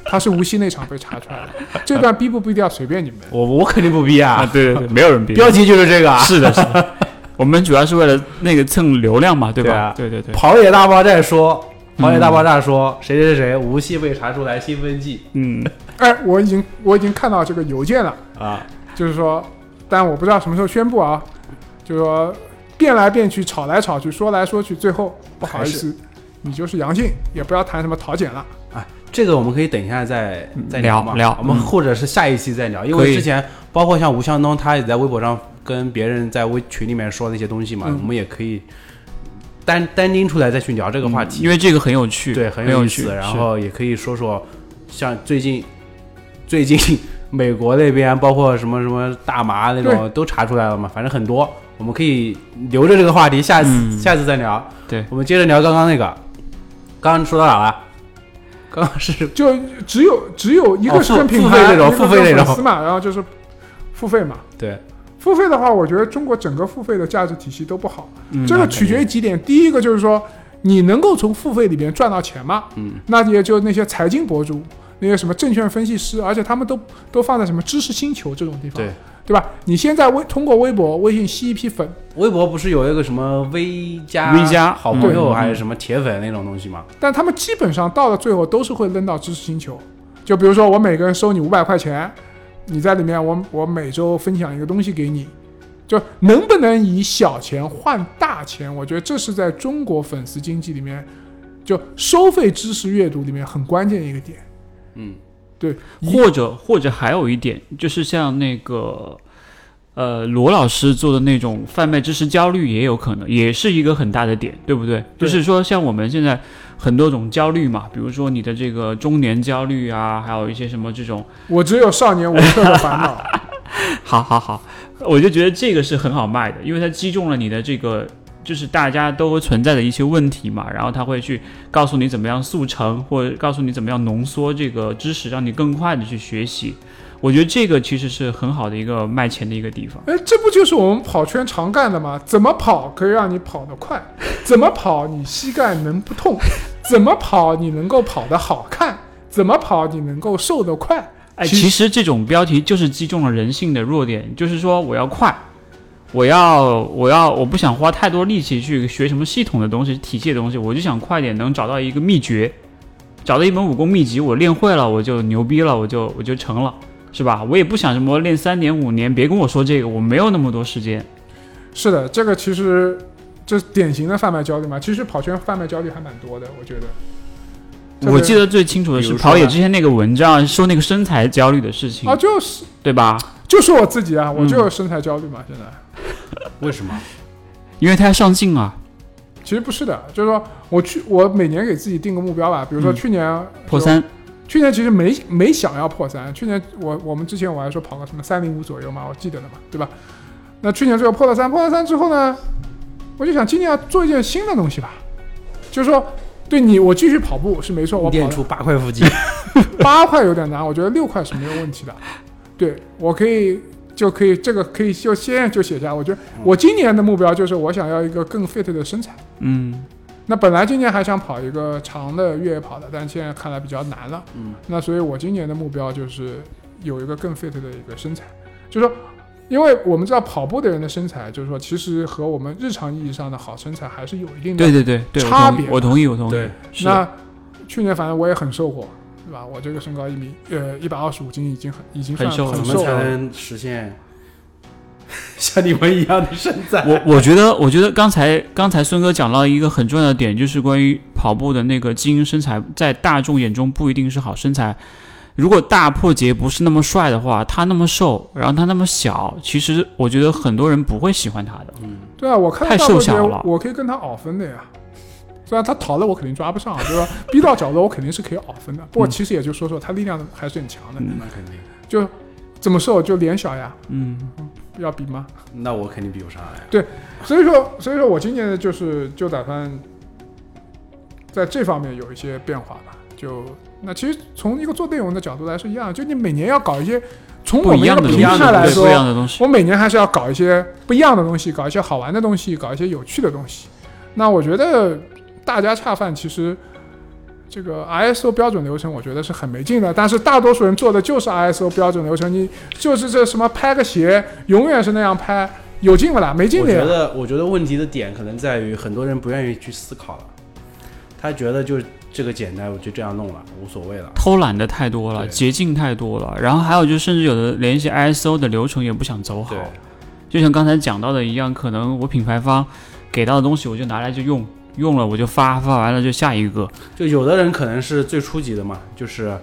他是无锡那场被查出来的，这段逼不逼掉随便你们。我我肯定不逼啊，啊，对对对，没有人逼。标题就是这个啊。是的，是的。我们主要是为了那个蹭流量嘛，对吧？对啊对对对，跑野大爆炸说，跑野大爆炸说，谁谁谁无锡被查出来兴奋剂嗯，哎，我已经我已经看到这个邮件了，啊，就是说，但我不知道什么时候宣布啊，就是说变来变去，吵来吵去，说来说去，最后不好意思，你就是阳性，也不要谈什么桃检了。这个我们可以等一下再再聊嘛，聊聊我们嗯。或者是下一期再聊，因为之前包括像吴向东，他也在微博上跟别人在微群里面说那些东西嘛，嗯。我们也可以单单拎出来再去聊这个话题，因为这个很有趣，对很有意思，然后也可以说说像最近 最近美国那边包括什么什么大麻那种都查出来了嘛，反正很多，我们可以留着这个话题，下次、嗯。下次再聊。对，我们接着聊刚刚那个，刚刚说到哪了？刚刚是就只有只有一个是跟品牌，一个付费那种跟粉丝嘛，然后就是付费嘛。对，付费的话，我觉得中国整个付费的价值体系都不好，嗯这个取决于几点。第一个就是说，你能够从付费里面赚到钱吗？嗯，那也就那些财经博主，那些什么证券分析师，而且他们都都放在什么知识星球这种地方，对，对吧？你现在微通过微博、微信吸一批粉，微博不是有一个什么微加微加好朋友嗯还是什么铁粉那种东西吗？但他们基本上到了最后都是会扔到知识星球。就比如说，我每个人收你五百块钱，你在里面我我每周分享一个东西给你，就能不能以小钱换大钱？我觉得这是在中国粉丝经济里面，就收费知识阅读里面很关键一个点。嗯，对，或者或者还有一点，就是像那个呃罗老师做的那种贩卖知识焦虑，也有可能也是一个很大的点，对不对？对就是说，像我们现在很多种焦虑嘛，比如说你的这个中年焦虑啊，还有一些什么这种，我只有少年无特的烦恼。好好好，我就觉得这个是很好卖的，因为它击中了你的这个。就是大家都会存在的一些问题嘛，然后他会去告诉你怎么样速成，或者告诉你怎么样浓缩这个知识，让你更快的去学习。我觉得这个其实是很好的一个卖钱的一个地方。哎，这不就是我们跑圈常干的吗？怎么跑可以让你跑得快？怎么跑你膝盖能不痛？怎么跑你能够跑得好看，怎么跑你能够瘦得快。哎，其其实这种标题就是击中了人性的弱点，就是说我要快，我要我要我不想花太多力气去学什么系统的东西、体系的东西，我就想快点能找到一个秘诀，找到一本武功秘籍，我练会了我就牛逼了，我就我就成了，是吧？我也不想什么练三年五年，别跟我说这个，我没有那么多时间。是的，这个其实这是典型的贩卖焦虑嘛。其实跑圈贩卖焦虑还蛮多的，我觉得。我记得最清楚的是跑野之前那个文章说那个身材焦虑的事情，啊，就是对吧？就说我自己啊，我嗯就有身材焦虑嘛，现在。为什么？因为他要上镜啊，其实不是的，就是说我去，我每年给自己定个目标吧，比如说嗯去年、破三，去年其实没没想要破三，去年我我们之前我还说跑个什么三零五左右嘛，我记得的嘛，对吧？那去年最后破了三，破了三之后呢，我就想今年要做一件新的东西吧，就是说对你我继续跑步是没错，我练出八块腹肌，八块有点难，我觉得六块是没有问题的。对我可以就可以这个可以就先就写下，我觉得我今年的目标就是我想要一个更 fit 的身材。嗯，那本来今年还想跑一个长的越野跑的，但现在看来比较难了。嗯，那所以我今年的目标就是有一个更 fit 的一个身材，就是说，因为我们知道跑步的人的身材，就是说其实和我们日常意义上的好身材还是有一定的对对对对，差别我同意，我同意。对，那去年反正我也很瘦过，对吧？我这个身高一米呃一百二十五斤，已经很已经算很瘦了怎么很瘦。才能实现像你们一样的身材？我我觉得，我觉得刚才刚才孙哥讲到一个很重要的点，就是关于跑步的那个精英身材，在大众眼中不一定是好身材。如果大破节不是那么帅的话，他那么瘦，然后他那么小，其实我觉得很多人不会喜欢他的。嗯对啊，我看太瘦小了我可以跟他熬分的呀。虽然他逃了，我肯定抓不上，对吧？逼到角落，我肯定是可以熬分的。不过嗯其实也就说说，他力量还是很强的。嗯那肯定，就怎么瘦就脸小呀，嗯，要比吗？那我肯定比不上呀。对。所以说，所以说我今年的就是就打算在这方面有一些变化吧。就那其实从一个做内容的角度来说一样，就你每年要搞一些，从我不一样的们一个平台来说不一，样的东西。我每年还是要搞一些不一样的东西，搞一些好玩的东西，搞一些有趣的东西。那我觉得大家恰饭其实这个 ISO 标准流程，我觉得是很没劲的。但是大多数人做的就是 ISO 标准流程，你就是这什么拍个鞋，永远是那样拍，有劲不啦？没劲我。觉得，我觉得问题的点可能在于很多人不愿意去思考了，他觉得就是这个简单，我就这样弄了，无所谓了。偷懒的太多了，捷径太多了，然后还有就甚至有的连一些 ISO 的流程也不想走好，，就像刚才讲到的一样，可能我品牌方给到的东西我就拿来就用，用了我就发，发完了就下一个，就有的人可能是最初级的嘛，就是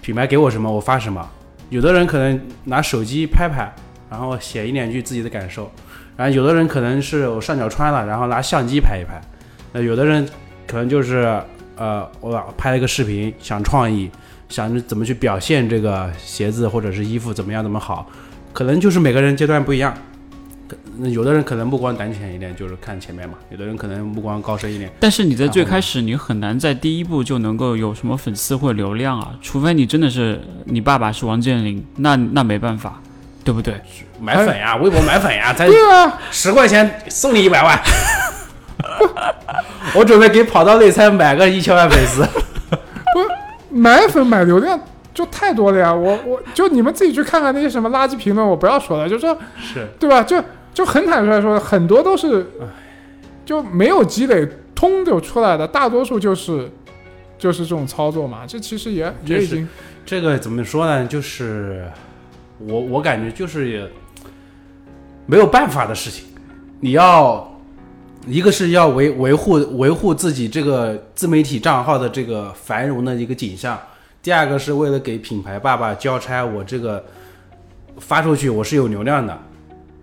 品牌给我什么我发什么；有的人可能拿手机拍拍，然后写一两句自己的感受；然后有的人可能是我上脚穿了，然后拿相机拍一拍；那有的人可能就是呃，我拍了一个视频，想创意，想着怎么去表现这个鞋子或者是衣服怎么样怎么好，可能就是每个人阶段不一样。可那有的人可能目光短浅一点，就是看前面嘛；有的人可能目光高深一点。但是你在最开始，你很难在第一步就能够有什么粉丝或流量啊，除非你真的是你爸爸是王健林，那那没办法，对不对？买粉呀，微博买粉呀，才对啊，十块钱送你一百万。我准备给跑道内参买个一千万粉丝。不买粉买流量就太多了呀！我我就你们自己去看看那些什么垃圾评论，我不要说了，就说是，对吧？就就很坦率地说，很多都是就没有积累，通就出来的，大多数就是就是这种操作嘛。这其实也也已经这个怎么说呢？就是我我感觉就是也没有办法的事情。你要一个是要维维护维护自己这个自媒体账号的这个繁荣的一个景象，第二个是为了给品牌爸爸交差，我这个发出去我是有流量的，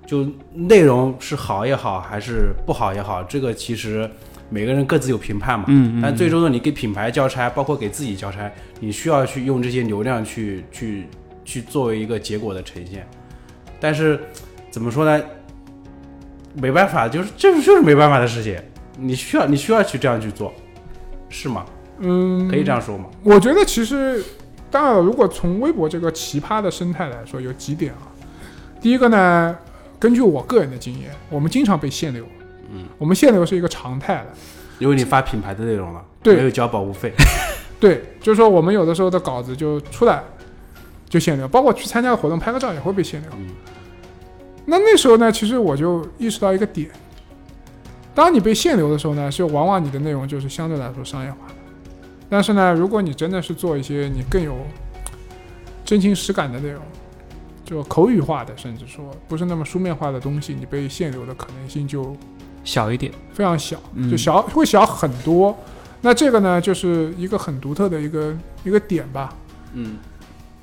就内容是好也好还是不好也好，这个其实每个人各自有评判嘛。嗯嗯但最终呢，你给品牌交差，包括给自己交差，你需要去用这些流量去去去作为一个结果的呈现。但是怎么说呢？没办法，就是就是就是没办法的事情。你需要你需要去这样去做，是吗？嗯，可以这样说吗？我觉得其实，当然了，如果从微博这个奇葩的生态来说，有几点啊。第一个呢，根据我个人的经验，我们经常被限流，嗯，我们限流是一个常态的。因为你发品牌的内容了，对没有交保护费。对，就是说我们有的时候的稿子就出来就限流，包括去参加活动拍个照也会被限流。嗯那那时候呢，其实我就意识到一个点，当你被限流的时候呢，就往往你的内容就是相对来说商业化的。但是呢，如果你真的是做一些你更有真情实感的内容，就口语化的，甚至说不是那么书面化的东西，你被限流的可能性就小一点，非常小，嗯就小会小很多。那这个呢，就是一个很独特的一个一个点吧。嗯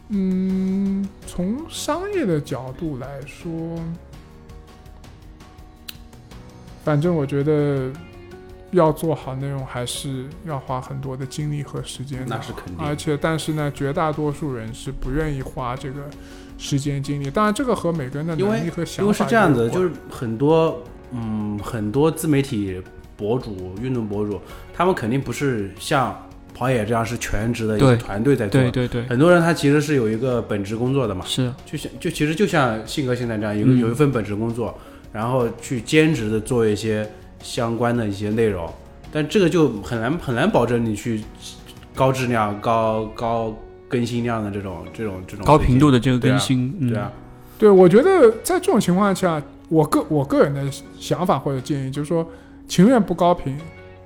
嗯，从商业的角度来说，反正我觉得要做好内容，还是要花很多的精力和时间的。那是肯定而且，但是呢，绝大多数人是不愿意花这个时间精力。当然，这个和每个人的能力和想因法为是这样子，就是很多嗯很多自媒体博主、运动博主，他们肯定不是像跑野这样是全职的一个团队在做。对对对，很多人他其实是有一个本职工作的嘛，是，就像就其实就像信哥现在这样，有、嗯有一份本职工作，然后去兼职的做一些相关的一些内容，但这个就很难很难保证你去高质量、高高更新量的这种这种这种高频度的这个对啊更新，嗯，对啊，对，我觉得在这种情况下，我个我个人的想法或者建议就是说，情愿不高频，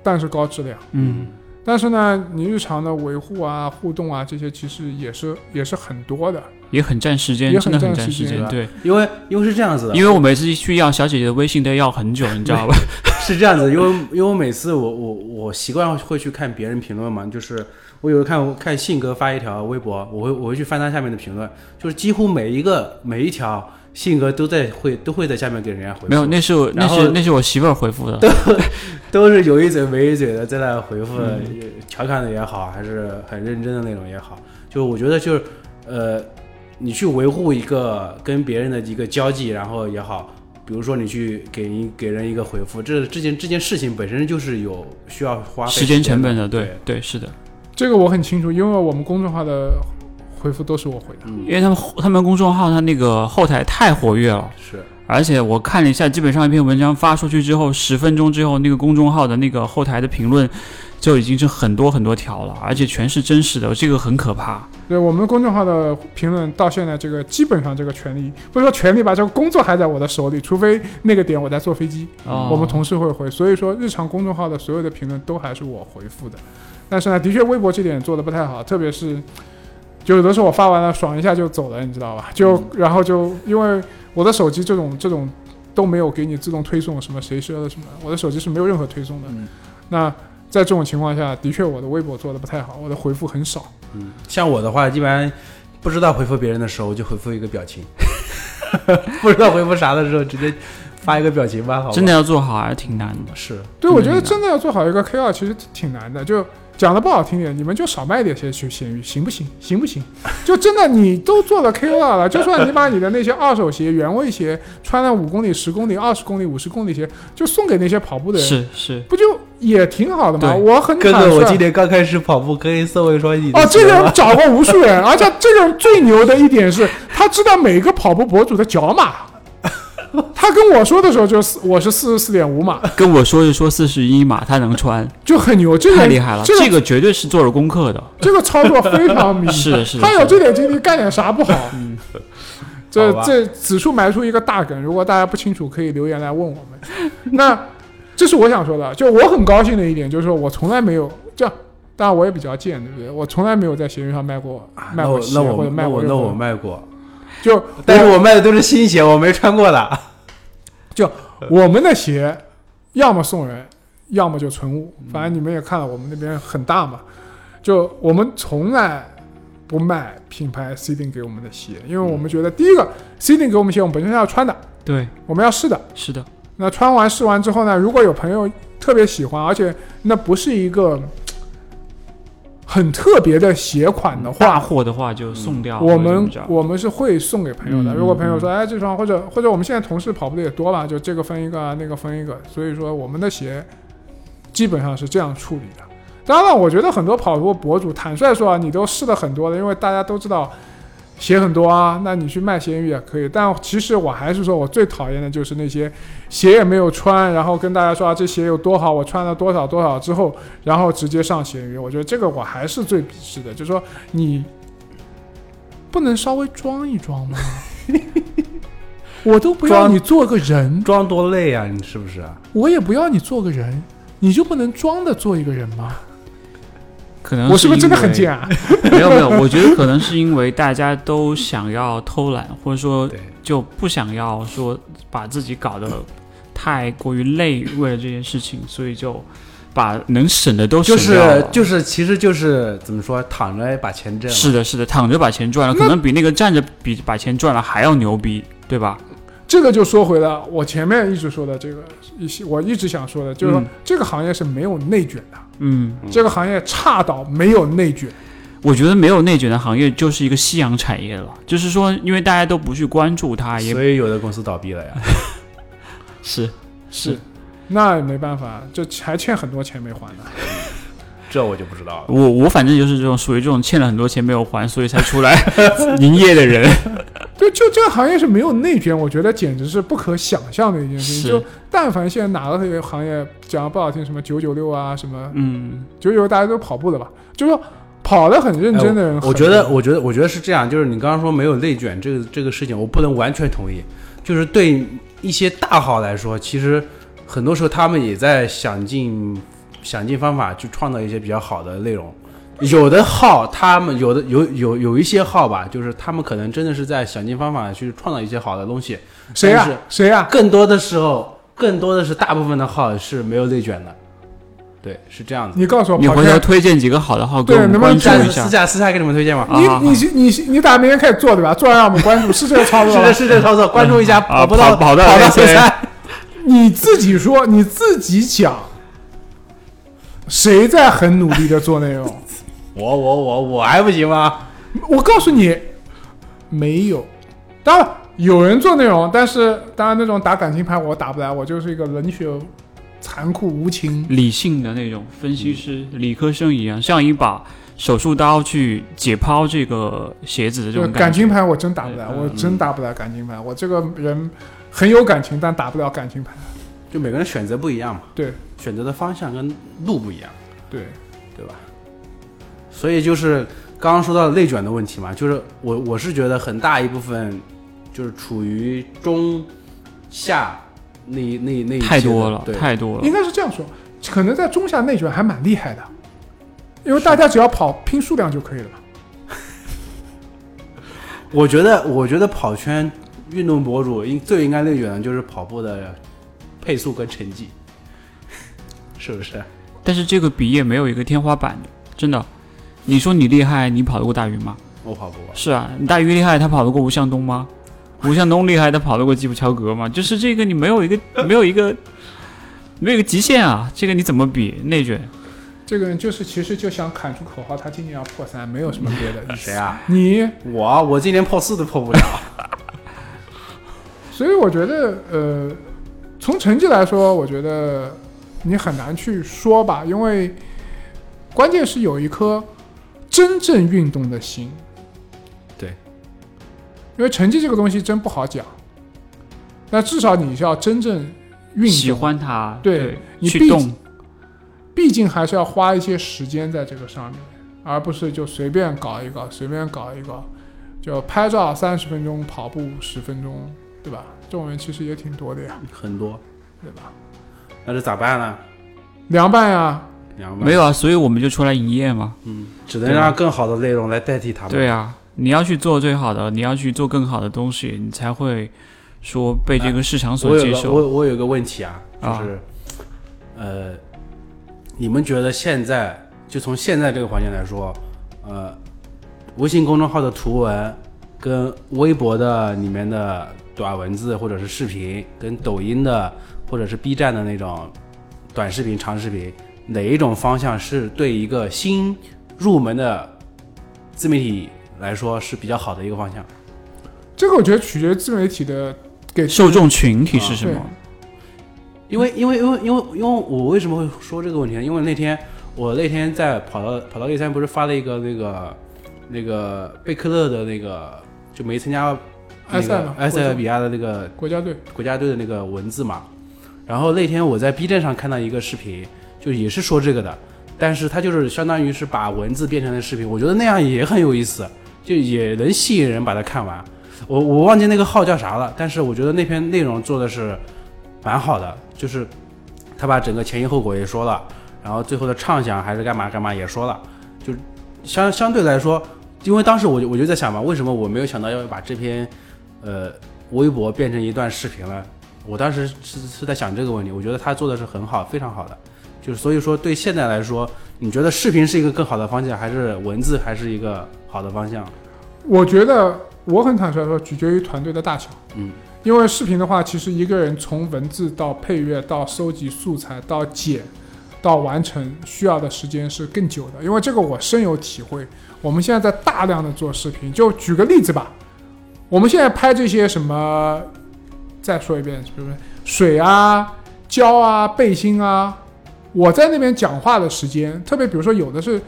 但是高质量。嗯，但是呢，你日常的维护啊、互动啊这些，其实也是也是很多的。也很占时间，也很真的很占时间对，因为因为是这样子的，因为我每次去要小姐姐的微信都要要很久，你知道吧？是这样子，因为因为我每次我我我习惯会去看别人评论嘛，就是我有时候看看信哥发一条微博，我会我会去翻他下面的评论，就是几乎每一个每一条性格都在会都会在下面给人家回复，没有，那是我那是那是我媳妇儿回复的，都是有一嘴没一嘴的在那回复，嗯。调侃的也好，还是很认真的那种也好，就我觉得就是呃，你去维护一个跟别人的一个交际，然后也好。比如说，你去给你给人一个回复，这这件这件事情本身就是有需要花费时间成本的，的，对。对是的，这个我很清楚，因为我们公众号的回复都是我回的。嗯因，为他们他们公众号他那个后台太活跃了。是而且我看了一下，基本上一篇文章发出去之后，十分钟之后，那个公众号的那个后台的评论就已经是很多很多条了，而且全是真实的，这个很可怕。对我们公众号的评论到现在这个基本上这个权利，不是说权利吧，这个工作还在我的手里，除非那个点我在坐飞机，哦我们同事会回。所以说日常公众号的所有的评论都还是我回复的。但是呢，的确微博这点做的不太好，特别是就有的时候我发完了爽一下就走了，你知道吧？就、然后就因为我的手机这种这种都没有给你自动推送什么谁说的什么，我的手机是没有任何推送的。嗯那在这种情况下，的确我的微博做的不太好，我的回复很少。嗯，像我的话，一般不知道回复别人的时候，我就回复一个表情；不知道回复啥的时候，直接发一个表情吧，好吧？真的要做好还是挺难的。是，对，我觉得真的要做好一个 K 二，其实挺难的。就讲的不好听点，你们就少卖点些去闲鱼，行不行？行不行？就真的你都做了 K 二了，就算你把你的那些二手鞋、原味鞋，穿了五公里、十公里、二十公里、五十公里鞋，就送给那些跑步的人，是是，不就也挺好的吗？我很哥哥，我今年刚开始跑步，可以送我一双你哦，这个人找过无数人，而且这个人最牛的一点是，他知道每个跑步博主的脚码。他跟我说的时候就是我是四十四点五码，跟我说一说四十一码，他能穿，就很牛。这个太厉害了，这个这个绝对是做了功课的。这个操作非常迷 是的，是的，他有这点精力，干点啥不好？嗯这好这此处埋出一个大梗，如果大家不清楚，可以留言来问我们。那这是我想说的，就我很高兴的一点，就是说我从来没有这样，当然我也比较贱，对不对？我从来没有在闲鱼上卖过卖过鞋那我那或者我那我那我卖过任何，卖过，就但是我卖的都是新鞋，我没穿过的。就我们的鞋，要么送人，要么就存物。反正你们也看了，我们那边很大嘛。就我们从来不卖品牌 C 定给我们的鞋，因为我们觉得第一个 C 定给我们鞋，我们本身是要穿的，对，我们要试的。是的，那穿完试完之后呢，如果有朋友特别喜欢，而且那不是一个很特别的鞋款的话大话，货的话就送掉。我们我们是会送给朋友的。嗯如果朋友说，哎，这双或者或者我们现在同事跑步的也多吧，就这个分一个啊，那个分一个，所以说我们的鞋基本上是这样处理的。当然了，我觉得很多跑步博主坦率说啊，你都试了很多了，因为大家都知道写很多啊，那你去卖闲鱼也可以。但其实我还是说我最讨厌的就是那些鞋也没有穿，然后跟大家说啊这鞋有多好，我穿了多少多少之后，然后直接上闲鱼。我觉得这个我还是最鄙视的，就是说你不能稍微装一装吗？我都不要你做个人，装多累啊，你是不是啊？我也不要你做个人，你就不能装的做一个人吗？可能我是不是真的很贱啊？没有没有，我觉得可能是因为大家都想要偷懒，或者说，就不想要说把自己搞得太过于累，为了这件事情，所以就把能省的都省就掉了。是就是，其实就是怎么说，躺着把钱挣了。是的，是的，躺着把钱赚了，可能比那个站着比把钱赚了还要牛逼，对吧？这个就说回了我前面一直说的这个一些，我一直想说的，就是说嗯这个行业是没有内卷的，嗯，嗯这个行业差到没有内卷。我觉得没有内卷的行业就是一个夕阳产业了，就是说，因为大家都不去关注它，也所以有的公司倒闭了呀。是是，那也没办法，就还欠很多钱没还呢。这我就不知道了。我我反正就是这种属于这种欠了很多钱没有还，所以才出来 营业的人。对，就这个行业是没有内卷，我觉得简直是不可想象的一件事情。就但凡现在哪个行业讲得不好听，什么九九六啊，什么嗯，九九六，大家都跑步的吧？就是说跑得很认真的人、哎我觉得，我觉得，我觉得是这样，就是你刚刚说没有内卷这个这个事情，我不能完全同意。就是对一些大号来说，其实很多时候他们也在想尽想尽方法去创造一些比较好的内容。有的号，他们有的有有有一些号吧，就是他们可能真的是在想尽方法去创造一些好的东西。谁呀、但是谁呀、更多的时候，更多的是大部分的号是没有内卷的。对，是这样子。你告诉我，你回头推荐几个好的号给我能不能下关注一下。私下私下给你们推荐嘛。你你你你打明天开始做对吧？做完让我们关注，是这个操作吧 是的，？是的，操作，关注一下，啊跑不到跑跑到跑到那些比赛。你自己说，你自己讲，谁在很努力的做内容？我我我我还不行吗？我告诉你，没有。当然有人做内容，但是当然那种打感情牌我打不来，我就是一个冷血、残酷无情。理性的那种分析师，理科生一样，像一把手术刀去解剖这个鞋子的这就种觉感情牌我真打不来，嗯我真打不来感情牌。我这个人很有感情，但打不了感情牌。就每个人选择不一样嘛，对选择的方向跟路不一样，对，对吧？所以就是刚刚说到内卷的问题嘛，就是我我是觉得很大一部分就是处于中下那那那太多了，太多了应。该是这样说，可能在中下内卷还蛮厉害的，因为大家只要跑拼数量就可以了嘛。我觉得我觉得跑圈运动博主应最应该内卷的就是跑步的配速跟成绩，是不是？但是这个比也没有一个天花板的，真的。你说你厉害，你跑得过大鱼吗？我跑不过。是啊，你大鱼厉害，他跑得过吴向东吗？吴向东厉害，他跑得过基普乔格吗？就是这个，你没有一个没有一个没有一个极限啊！这个你怎么比内卷？这个人就是其实就想喊出口号，他今年要破三，没有什么别的。谁啊？你，我我今年破四都破不了。所以我觉得，呃，从成绩来说，我觉得你很难去说吧，因为关键是有一颗真正运动的心。对，因为成绩这个东西真不好讲，那至少你是要真正运动，喜欢它，对你毕去动，毕竟还是要花一些时间在这个上面，而不是就随便搞一搞，随便搞一搞，就拍照三十分钟，跑步十分钟，对吧？这种人其实也挺多的呀，很多，对吧？那这咋办呢？凉拌呀，凉拌没有啊，所以我们就出来营业嘛。嗯，只能让更好的内容来代替他们。对啊，你要去做最好的，你要去做更好的东西，你才会说被这个市场所接受。我我有个问题啊，就啊是，呃，你们觉得现在就从现在这个环境来说，呃，微信公众号的图文跟微博的里面的短文字或者是视频，跟抖音的或者是 B 站的那种短视频、长视频，哪一种方向是对一个新入门的自媒体来说是比较好的一个方向？这个我觉得取决于自媒体的给受众群体是什对么？因为因为因为因为因为我为什么会说这个问题呢？因为那天我那天在跑到跑到 A 三不是发了一个那个那个贝克勒的那个就没参加埃塞埃塞俄比亚的那个国家队，国家队的那个文字嘛。然后那天我在 B 站上看到一个视频，就也是说这个的，但是他就是相当于是把文字变成了视频，我觉得那样也很有意思，就也能吸引人把它看完。我我忘记那个号叫啥了，但是我觉得那篇内容做的是蛮好的，就是他把整个前因后果也说了，然后最后的畅想还是干嘛干嘛也说了，就相相对来说，因为当时我就我就在想嘛，为什么我没有想到要把这篇呃微博变成一段视频了？我当时是是在想这个问题，我觉得他做的是很好，非常好的。就是所以说，对现在来说，你觉得视频是一个更好的方向，还是文字还是一个好的方向？我觉得我很坦率说，取决于团队的大小。嗯，因为视频的话，其实一个人从文字到配乐到收集素材到剪到完成，需要的时间是更久的。因为这个我深有体会。我们现在在大量的做视频，就举个例子吧，我们现在拍这些什么，再说一遍，比如说水啊、胶啊、背心啊，我在那边讲话的时间，特别比如说有的是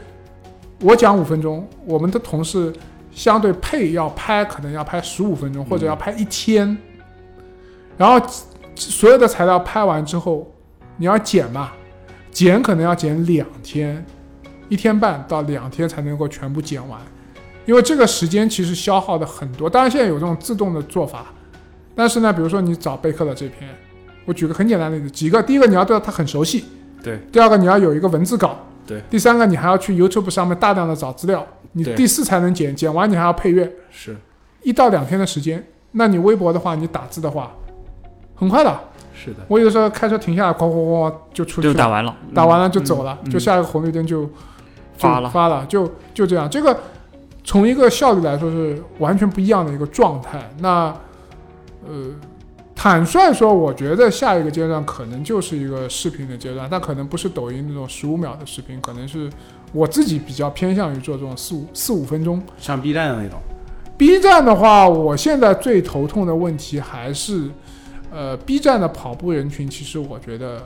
我讲五分钟，我们的同事相对配要拍，可能要拍十五分钟，或者要拍一天。然后所有的材料拍完之后，你要剪嘛，剪可能要剪两天，一天半到两天才能够全部剪完，因为这个时间其实消耗的很多。当然现在有这种自动的做法，但是呢，比如说你找备课的这篇，我举个很简单的例子，几个，第一个你要对它很熟悉，对，第二个你要有一个文字稿，对，第三个你还要去 YouTube 上面大量的找资料，你第四才能剪，剪完你还要配乐，是。一到两天的时间。那你微博的话，你打字的话，很快的。是的，我有的时候开车停下来，哐哐哐就出去了，就打完了，打完了就走了，嗯。就下一个红绿灯就就发了。发了，就就这样。这个从一个效率来说是完全不一样的一个状态。那呃，坦率说，我觉得下一个阶段可能就是一个视频的阶段，但可能不是抖音那种十五秒的视频，可能是我自己比较偏向于做这种四五四五分钟。像 B 站的那种，B 站的话，我现在最头痛的问题还是，呃，B 站的跑步人群其实我觉得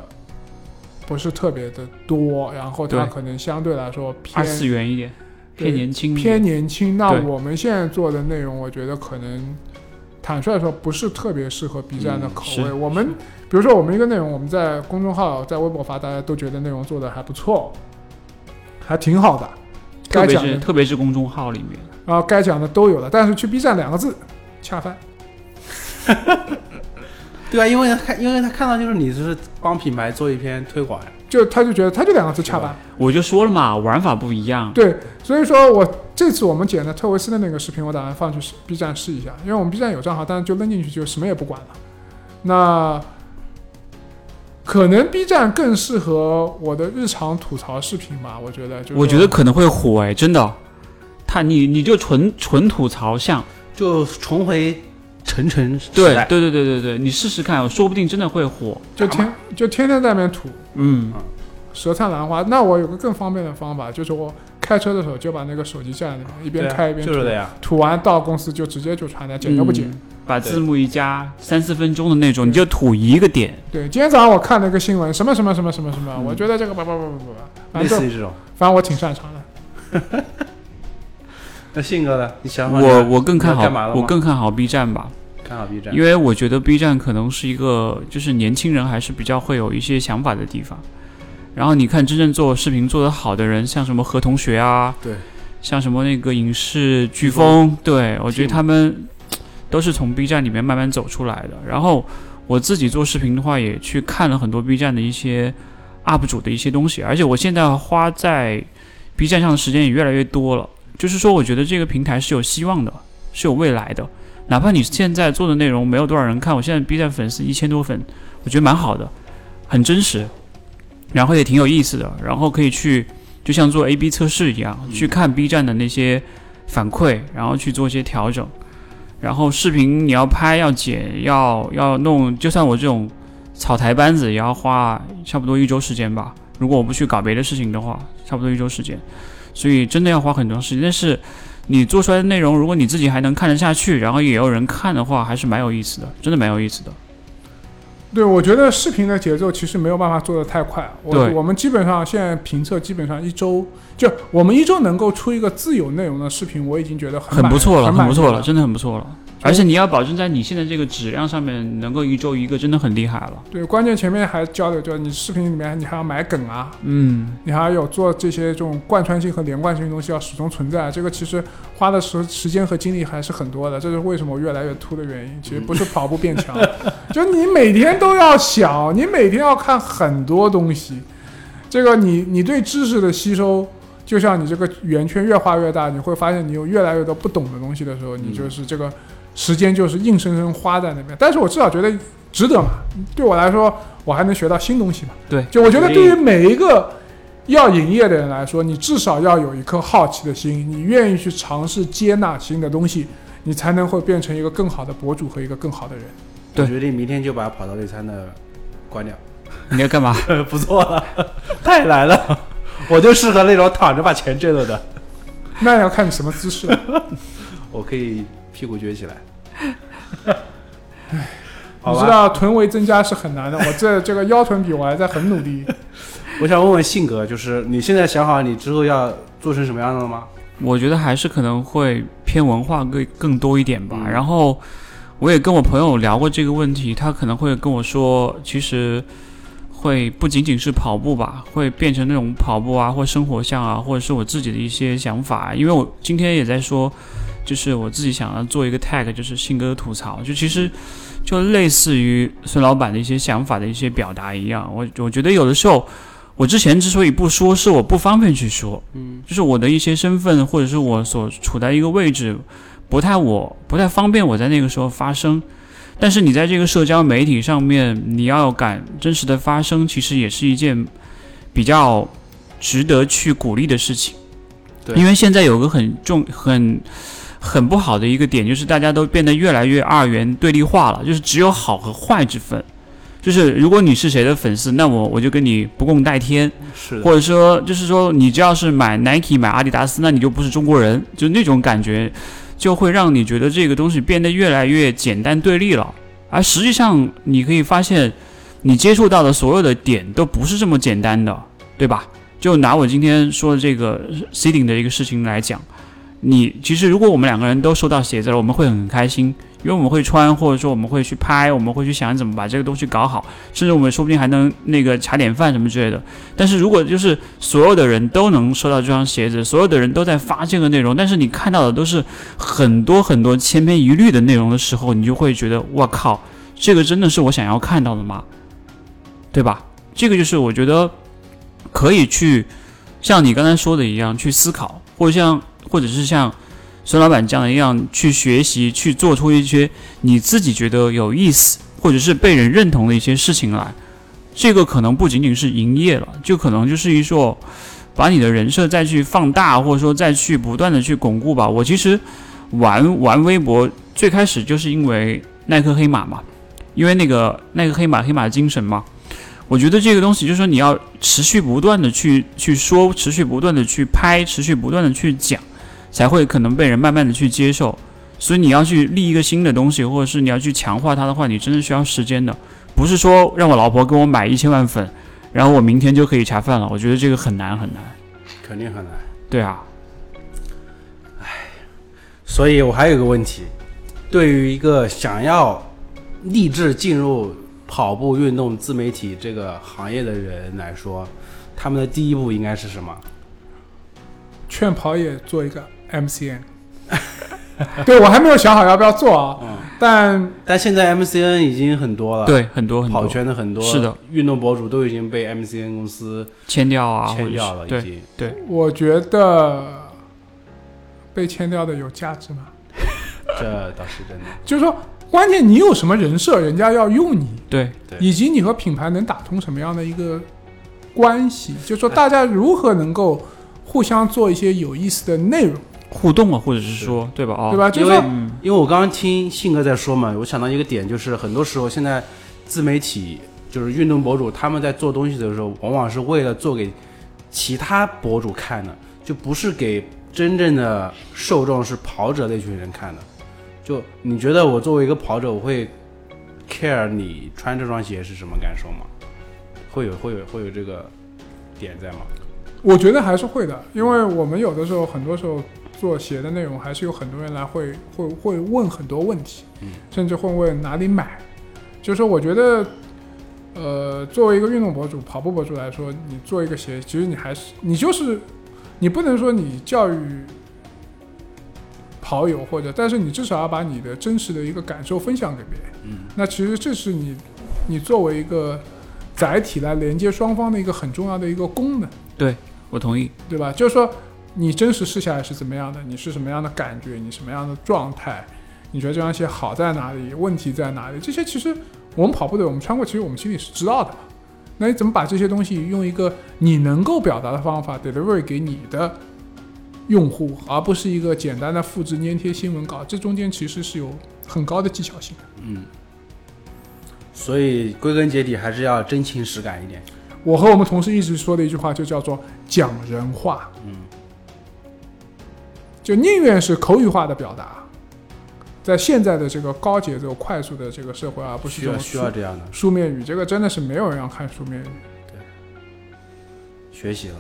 不是特别的多，然后它可能相对来说二偏次元一点，偏年轻，偏年轻。那我们现在做的内容，我觉得可能坦率说不是特别适合 B 站的嗯口味。是我们比如说我们一个内容，我们在公众号、在微博发，大家都觉得内容做的还不错，还挺好的，特别该讲的是特别是公众号里面，然后该讲的都有了，但是去 B 站两个字恰饭。对啊，因为他看，因为他看到就是你是帮品牌做一篇推广呀，就他就觉得他就两个字恰饭，我就说了嘛，玩法不一样。对，所以说我这次我们剪的特维斯的那个视频，我打算放去 B 站试一下，因为我们 B 站有账号，但是就扔进去就什么也不管了。那可能 B 站更适合我的日常吐槽视频吧，我觉得。就我觉得可能会火哎，真的。他你你就纯纯吐槽像，就重回晨晨时代。对对对对对对，你试试看，说不定真的会火。就天就天天在那边吐嗯，舌灿兰花。那我有个更方便的方法，就是我开车的时候就把那个手机架在那边，一边对啊开一边吐，就是的呀。吐完到公司就直接就传来，剪都不剪。嗯把字幕一加，三四分钟的那种，你就吐一个点。对，今天早上我看了一个新闻，什么什么什么什么什么，嗯我觉得这个不不不不不，反正就类似于这种。反正我挺擅长的。那性格呢？你想法我我更看好，我更看好 B 站吧，看好 B 站，因为我觉得 B 站可能是一个就是年轻人还是比较会有一些想法的地方。然后你看真正做视频做得好的人，像什么何同学啊，对，像什么那个影视飓风，对我觉得他们都是从 B 站里面慢慢走出来的。然后我自己做视频的话，也去看了很多 B 站的一些 UP 主的一些东西，而且我现在花在 B 站上的时间也越来越多了。就是说，我觉得这个平台是有希望的，是有未来的。哪怕你现在做的内容没有多少人看，我现在 B 站粉丝一千多粉，我觉得蛮好的，很真实，然后也挺有意思的，然后可以去就像做 A/B 测试一样，去看 B 站的那些反馈，然后去做一些调整。然后视频你要拍、要剪、要要弄，就算我这种草台班子，也要花差不多一周时间吧。如果我不去搞别的事情的话，差不多一周时间。所以真的要花很长时间。但是你做出来的内容，如果你自己还能看得下去，然后也有人看的话，还是蛮有意思的，真的蛮有意思的。对，我觉得视频的节奏其实没有办法做得太快。我对我们基本上现在评测基本上一周，就我们一周能够出一个自有内容的视频，我已经觉得很很不错了，很不错了，真的很不错了。而且你要保证在你现在这个质量上面能够一周一个，真的很厉害了。对，关键前面还交流，就是你视频里面你还要买梗啊，嗯，你还有做这些这种贯穿性和连贯性的东西要始终存在，这个其实花的时时间和精力还是很多的，这是为什么我越来越秃的原因。其实不是跑步变强，就你每天都要想，你每天要看很多东西，这个你你对知识的吸收。就像你这个圆圈越画越大，你会发现你有越来越多不懂的东西的时候，你就是这个时间就是硬生生花在那边。但是我至少觉得值得嘛，对我来说，我还能学到新东西嘛。对，就我觉得对于每一个要营业的人来说，你至少要有一颗好奇的心，你愿意去尝试接纳新的东西，你才能会变成一个更好的博主和一个更好的人。对我决定明天就把跑道内餐的关掉。你要干嘛？不做了，太难了，我就适合那种躺着把钱挣了的。那要看你什么姿势了。我可以屁股撅起来。你知道臀围增加是很难的，我这 这个腰臀比我还在很努力。我想问问性格，就是你现在想好你之后要做成什么样的了吗？我觉得还是可能会偏文化更更多一点吧。嗯然后我也跟我朋友聊过这个问题，他可能会跟我说，其实会不仅仅是跑步吧，会变成那种跑步啊，或生活项啊，或者是我自己的一些想法。因为我今天也在说，就是我自己想要做一个 tag，就是性格吐槽，就其实就类似于孙老板的一些想法的一些表达一样。我我觉得有的时候。我之前之所以不说，是我不方便去说，嗯，就是我的一些身份，或者是我所处在一个位置，不太我不太方便我在那个时候发声。但是你在这个社交媒体上面，你要敢真实的发声，其实也是一件比较值得去鼓励的事情。对因为现在有个很重、很很不好的一个点，就是大家都变得越来越二元对立化了，就是只有好和坏之分。就是如果你是谁的粉丝，那我我就跟你不共戴天。是的，或者说，就是说，你只要是买 Nike、买阿迪达斯，那你就不是中国人，就那种感觉，就会让你觉得这个东西变得越来越简单对立了。而实际上，你可以发现，你接触到的所有的点都不是这么简单的，对吧？就拿我今天说的这个 seeding 的一个事情来讲，你其实如果我们两个人都收到鞋子了，我们会很开心，因为我们会穿，或者说我们会去拍，我们会去想怎么把这个东西搞好，甚至我们说不定还能那个茶点饭什么之类的。但是如果就是所有的人都能收到这双鞋子，所有的人都在发这个内容，但是你看到的都是很多很多千篇一律的内容的时候，你就会觉得我靠，这个真的是我想要看到的吗？对吧？这个就是我觉得可以去像你刚才说的一样去思考，或者像或者是像孙老板这样的一样去学习，去做出一些你自己觉得有意思或者是被人认同的一些事情来。这个可能不仅仅是营业了，就可能就是一说把你的人设再去放大，或者说再去不断的去巩固吧。我其实玩玩微博最开始就是因为耐克黑马嘛，因为那个耐克黑马黑马精神嘛。我觉得这个东西就是说你要持续不断的去去说，持续不断的去拍，持续不断的去讲，才会可能被人慢慢的去接受。所以你要去立一个新的东西，或者是你要去强化它的话，你真的需要时间的。不是说让我老婆给我买一千万粉，然后我明天就可以茶饭了。我觉得这个很难很难。肯定很难。对啊，所以我还有一个问题，对于一个想要立志进入跑步运动自媒体这个行业的人来说，他们的第一步应该是什么？劝跑也做一个 MCN。对我还没有想好要不要做啊，嗯，但但现在 MCN 已经很多了，，对，很多很跑多圈的很多是的，运动博主都已经被 MCN 公司签掉啊，签掉了，已经。对对，我觉得被签掉的有价值吗？这倒是真的。就是说，关键你有什么人设，人家要用你，对对以及你和品牌能打通什么样的一个关系，就是说大家如何能够互相做一些有意思的内容，互动啊，或者是说对吧？哦，对吧？就因为是说，嗯，因为我刚刚听信哥在说嘛，我想到一个点，就是很多时候现在自媒体就是运动博主，他们在做东西的时候，往往是为了做给其他博主看的，就不是给真正的受众是跑者那群人看的。就你觉得我作为一个跑者，我会 care 你穿这双鞋是什么感受吗？会有会有会有这个点在吗？我觉得还是会的，因为我们有的时候，很多时候做鞋的内容，还是有很多人来会会会问很多问题，嗯甚至会问哪里买。就是说，我觉得，呃，作为一个运动博主、跑步博主来说，你做一个鞋，其实你还是你就是你不能说你教育跑友或者，但是你至少要把你的真实的一个感受分享给别人。嗯，那其实这是你你作为一个载体来连接双方的一个很重要的一个功能。对我同意。对吧？就是说，你真实试下来是怎么样的？你是什么样的感觉？你什么样的状态？你觉得这双鞋好在哪里？问题在哪里？这些其实我们跑步的，我们穿过，其实我们心里是知道的嘛。那你怎么把这些东西用一个你能够表达的方法 deliver 给你的用户，而不是一个简单的复制粘贴新闻稿？这中间其实是有很高的技巧性的。嗯，所以归根结底还是要真情实感一点。我和我们同事一直说的一句话就叫做讲人话，嗯，就宁愿是口语化的表达，在现在的这个高节奏、快速的这个社会，啊不是需要需要这样的书面语。这个真的是没有人要看书面语。对学习了，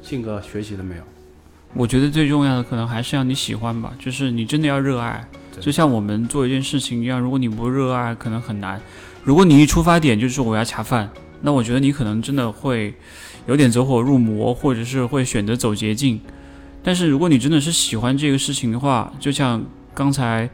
性格学习了没有？我觉得最重要的可能还是要你喜欢吧，就是你真的要热爱。就像我们做一件事情一样，如果你不热爱，可能很难。如果你一出发点就是我要恰饭，那我觉得你可能真的会有点走火入魔，或者是会选择走捷径。但是如果你真的是喜欢这个事情的话，就像刚才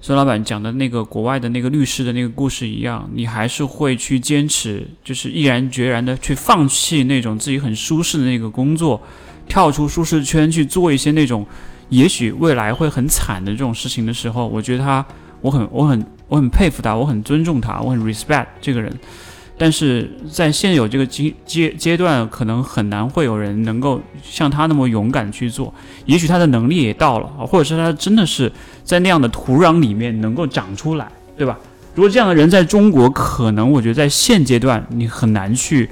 孙老板讲的那个国外的那个律师的那个故事一样，你还是会去坚持，就是毅然决然的去放弃那种自己很舒适的那个工作，跳出舒适圈去做一些那种也许未来会很惨的这种事情的时候，我觉得他，我很我很我很佩服他，我很尊重他，我很 respect 这个人。但是在现有这个阶阶阶段，可能很难会有人能够像他那么勇敢去做。也许他的能力也到了，或者是他真的是在那样的土壤里面能够长出来，对吧？如果这样的人在中国，可能我觉得在现阶段你很难去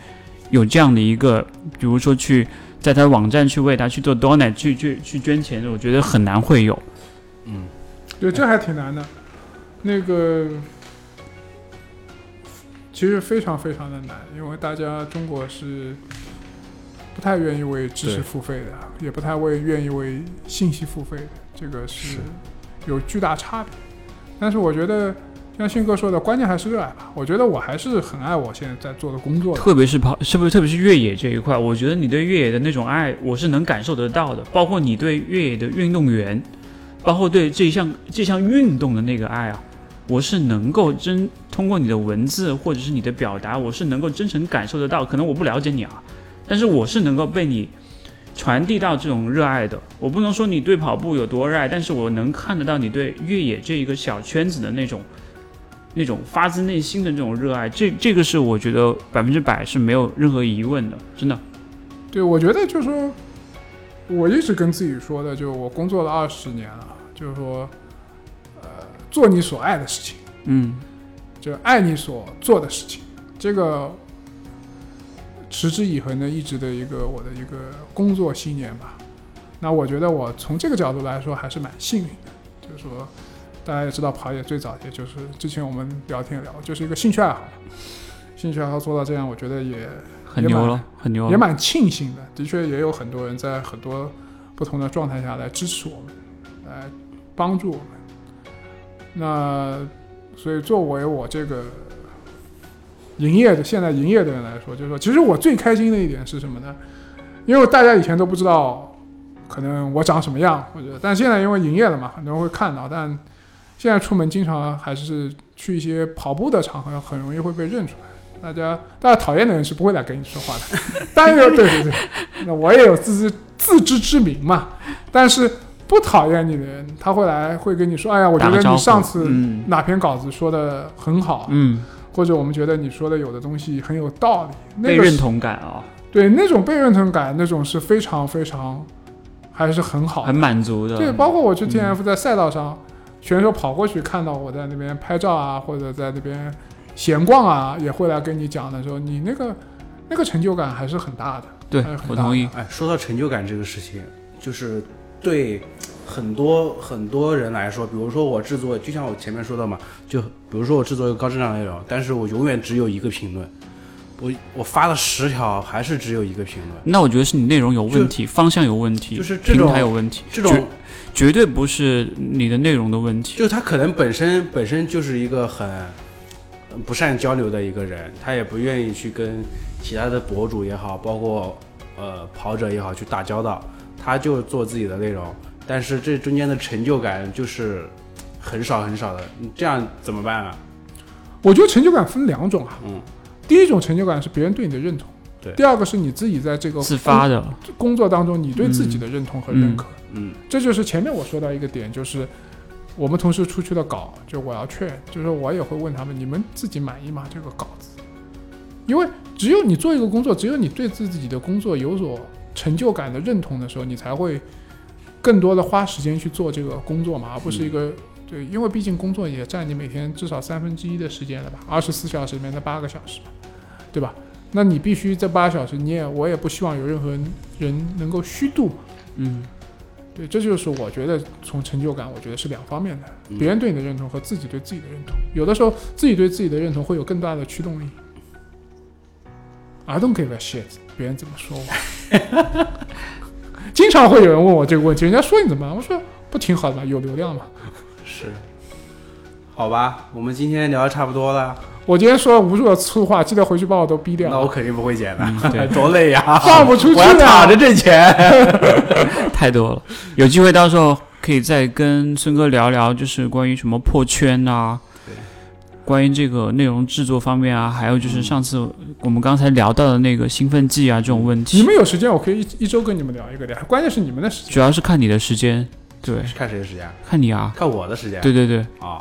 有这样的一个，比如说去在他的网站去为他去做 donate 去去去捐钱，我觉得很难会有。嗯，对，这还挺难的。那个其实非常非常的难，因为大家中国是不太愿意为知识付费的，也不太为愿意为信息付费的，这个是是有巨大差别。但是我觉得，像信哥说的，关键还是热爱吧。我觉得我还是很爱我现在在做的工作的。特别是跑，是不是特别是越野这一块？我觉得你对越野的那种爱，我是能感受得到的。包括你对越野的运动员，包括对这一项这项运动的那个爱啊，我是能够真通过你的文字或者是你的表达，我是能够真诚感受得到。可能我不了解你啊，但是我是能够被你传递到这种热爱的。我不能说你对跑步有多热爱，但是我能看得到你对越野这一个小圈子的那种。那种发自内心的这种热爱，这这个是我觉得百分之百是没有任何疑问的，真的。对，我觉得就是说，我一直跟自己说的，就我工作了二十年了，就是说，做你所爱的事情。嗯，就爱你所做的事情，这个持之以恒的一直的一个我的一个工作信念吧。那我觉得我从这个角度来说还是蛮幸运的，就是说大家也知道跑野最早也就是之前我们聊天聊，就是一个兴趣爱好，兴趣爱好做到这样，我觉得也很牛了，很牛了。也蛮庆幸的。的确也有很多人在很多不同的状态下来支持我们，来帮助我们。那所以作为我这个营业的现在营业的人来说，就是说，其实我最开心的一点是什么呢？因为大家以前都不知道，可能我长什么样，或者但现在因为营业了嘛，很多人会看到。但现在出门经常还是去一些跑步的场合，很容易会被认出来。大家大家讨厌的人是不会来跟你说话的，当然对对对，那我也有自知自知之明嘛。但是不讨厌你的人，他会来会跟你说，哎呀，我觉得你上次嗯哪篇稿子说的很好，嗯，或者我们觉得你说的有的东西很有道理，那被个被认同感啊、对那种被认同感，那种是非常非常还是很好很满足的。对，包括我去嗯 T F 在赛道上，选手跑过去看到我在那边拍照啊，或者在那边闲逛啊，也会来跟你讲的时候，你那个那个成就感还是很大的。对还是很大我同意。哎，说到成就感这个事情，就是对很多很多人来说，比如说我制作，就像我前面说的嘛，就比如说我制作一个高质量内容，但是我永远只有一个评论，我我发了十条，还是只有一个评论，那我觉得是你内容有问题，方向有问题，就是这种台有问题，这种绝绝对不是你的内容的问题。就他可能本身本身就是一个很不善交流的一个人，他也不愿意去跟其他的博主也好，包括呃跑者也好去打交道，他就做自己的内容，但是这中间的成就感就是很少很少的，你这样怎么办啊？我觉得成就感分两种啊，嗯，第一种成就感是别人对你的认同，对。第二个是你自己在这个自发的，工工作当中你对自己的认同和认可，嗯。这就是前面我说到一个点，就是我们同事出去的稿，就我要劝，就是我也会问他们，你们自己满意吗？这个稿子，因为只有你做一个工作，只有你对自己的工作有所成就感的认同的时候，你才会更多的花时间去做这个工作嘛，而不是一个。对，因为毕竟工作也占你每天至少三分之一的时间了吧，二十四小时里面的八个小时，对吧？那你必须这八小时，你也我也不希望有任何人能够虚度嘛。嗯，对，这就是我觉得从成就感，我觉得是两方面的，嗯别人对你的认同和自己对自己的认同。有的时候自己对自己的认同会有更大的驱动力。I don't give a shit，别人怎么说我。经常会有人问我这个问题，人家说你怎么办？我说不挺好的吗？有流量吗。是，好吧，我们今天聊的差不多了，我今天说了无数的粗话，记得回去把我都逼掉。那我肯定不会剪的，嗯对 多累呀，放不出去我要的躺着挣钱。太多了。有机会到时候可以再跟孙哥聊聊，就是关于什么破圈啊对，关于这个内容制作方面啊，还有就是上次我们刚才聊到的那个兴奋剂啊这种问题。你，们有时间，我可以一一周跟你们聊一个聊，关键是你们的时间。主要是看你的时间，对，看谁的时间？看你啊，看我的时间。对对对，啊，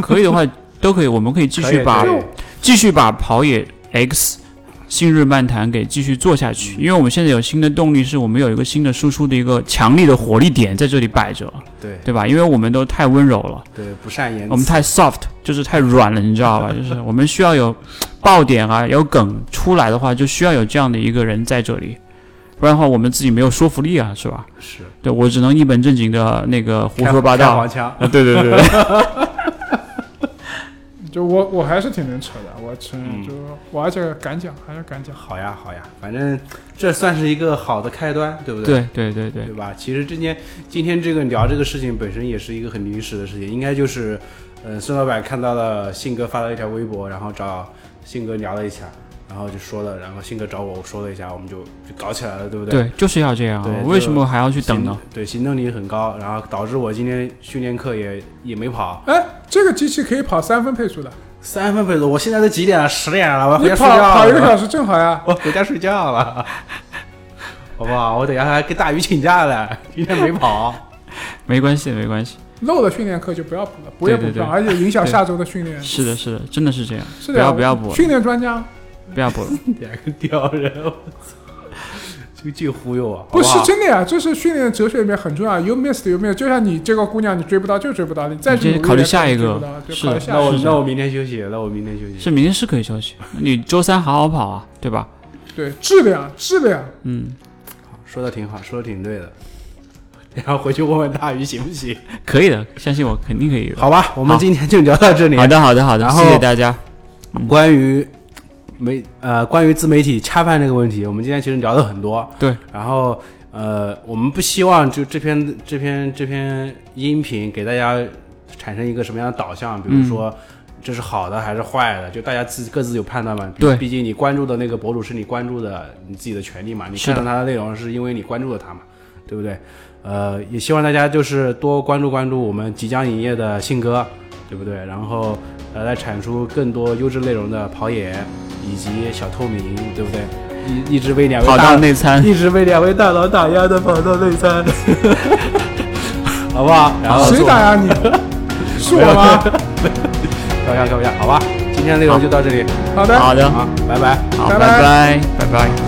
可以的话都可以，我们可以继续把可以。继续把跑野 X 新日漫谈给继续做下去，因为我们现在有新的动力，是我们有一个新的输出的一个强力的火力点在这里摆着，对对吧？因为我们都太温柔了，对，不善言辞。我们太 soft，就是太软了，你知道吧？就是我们需要有爆点啊，有梗出来的话，就需要有这样的一个人在这里，不然的话我们自己没有说服力啊，是吧？是对我只能一本正经的那个胡说八道。对对对对，就我我还是挺能扯的，我承认，嗯就我而且敢讲，还是敢讲。好呀，好呀，反正这算是一个好的开端，对不对对对对对吧？其实今天今天这个聊这个事情本身也是一个很临时的事情，应该就是，呃，孙老板看到了信哥发了一条微博，然后找信哥聊了一下，然后就说了，然后信哥找我，我说了一下，我们就就搞起来了，对不对？对，就是要这样对。为什么还要去等呢？对，行动力很高，然后导致我今天训练课也也没跑，哎，这个机器可以跑三分配速的，三分配速，我现在都几点了？十点了，我要回家睡觉了。跑一个小时正好呀。我回家睡觉了，好不好？我等下还跟大鱼请假了，今天没跑。没关系，没关系。漏的训练课就不要补了，补也补不上，而且影响下周的训练。是的，是的，真的是这样。不是的不，要不要补，训练专家不要播了。两个屌人，我操！这个净忽悠啊！不是好好真的呀，这是训练哲学里面很重要。You missed 有没有？就像你这个姑娘，你追不到就追不到，你再考虑下一个是那我。那我明天休息，那我明天休息。是明天是可以休息，你周三好好跑啊，对吧？对质量质量，嗯，说的挺好，说的挺对的。然后回去问问大鱼行不行？可以的，相信我，肯定可以的。好吧，我们今天就聊到这里。好的，好的，好的，谢谢大家。关于媒呃关于自媒体恰饭这个问题，我们今天其实聊了很多。对，然后呃，我们不希望就这篇这篇这篇音频给大家产生一个什么样的导向，比如说。这是好的还是坏的？就大家自己各自有判断嘛。毕对毕竟你关注的那个博主是你关注的你自己的权利嘛。你是的看到他的内容是因为你关注了他嘛，对不对？呃，也希望大家就是多关注关注我们即将营业的信哥，对不对？然后呃，来产出更多优质内容的跑野以及小透明，对不对？一一直被两位跑大到内参，一直被两位大佬打压的跑到内参，好不好？然后谁打压你？是我吗？开玩笑，开玩笑，好吧？今天的内容就到这里，好的，好的，好，拜拜，好，拜拜拜，拜。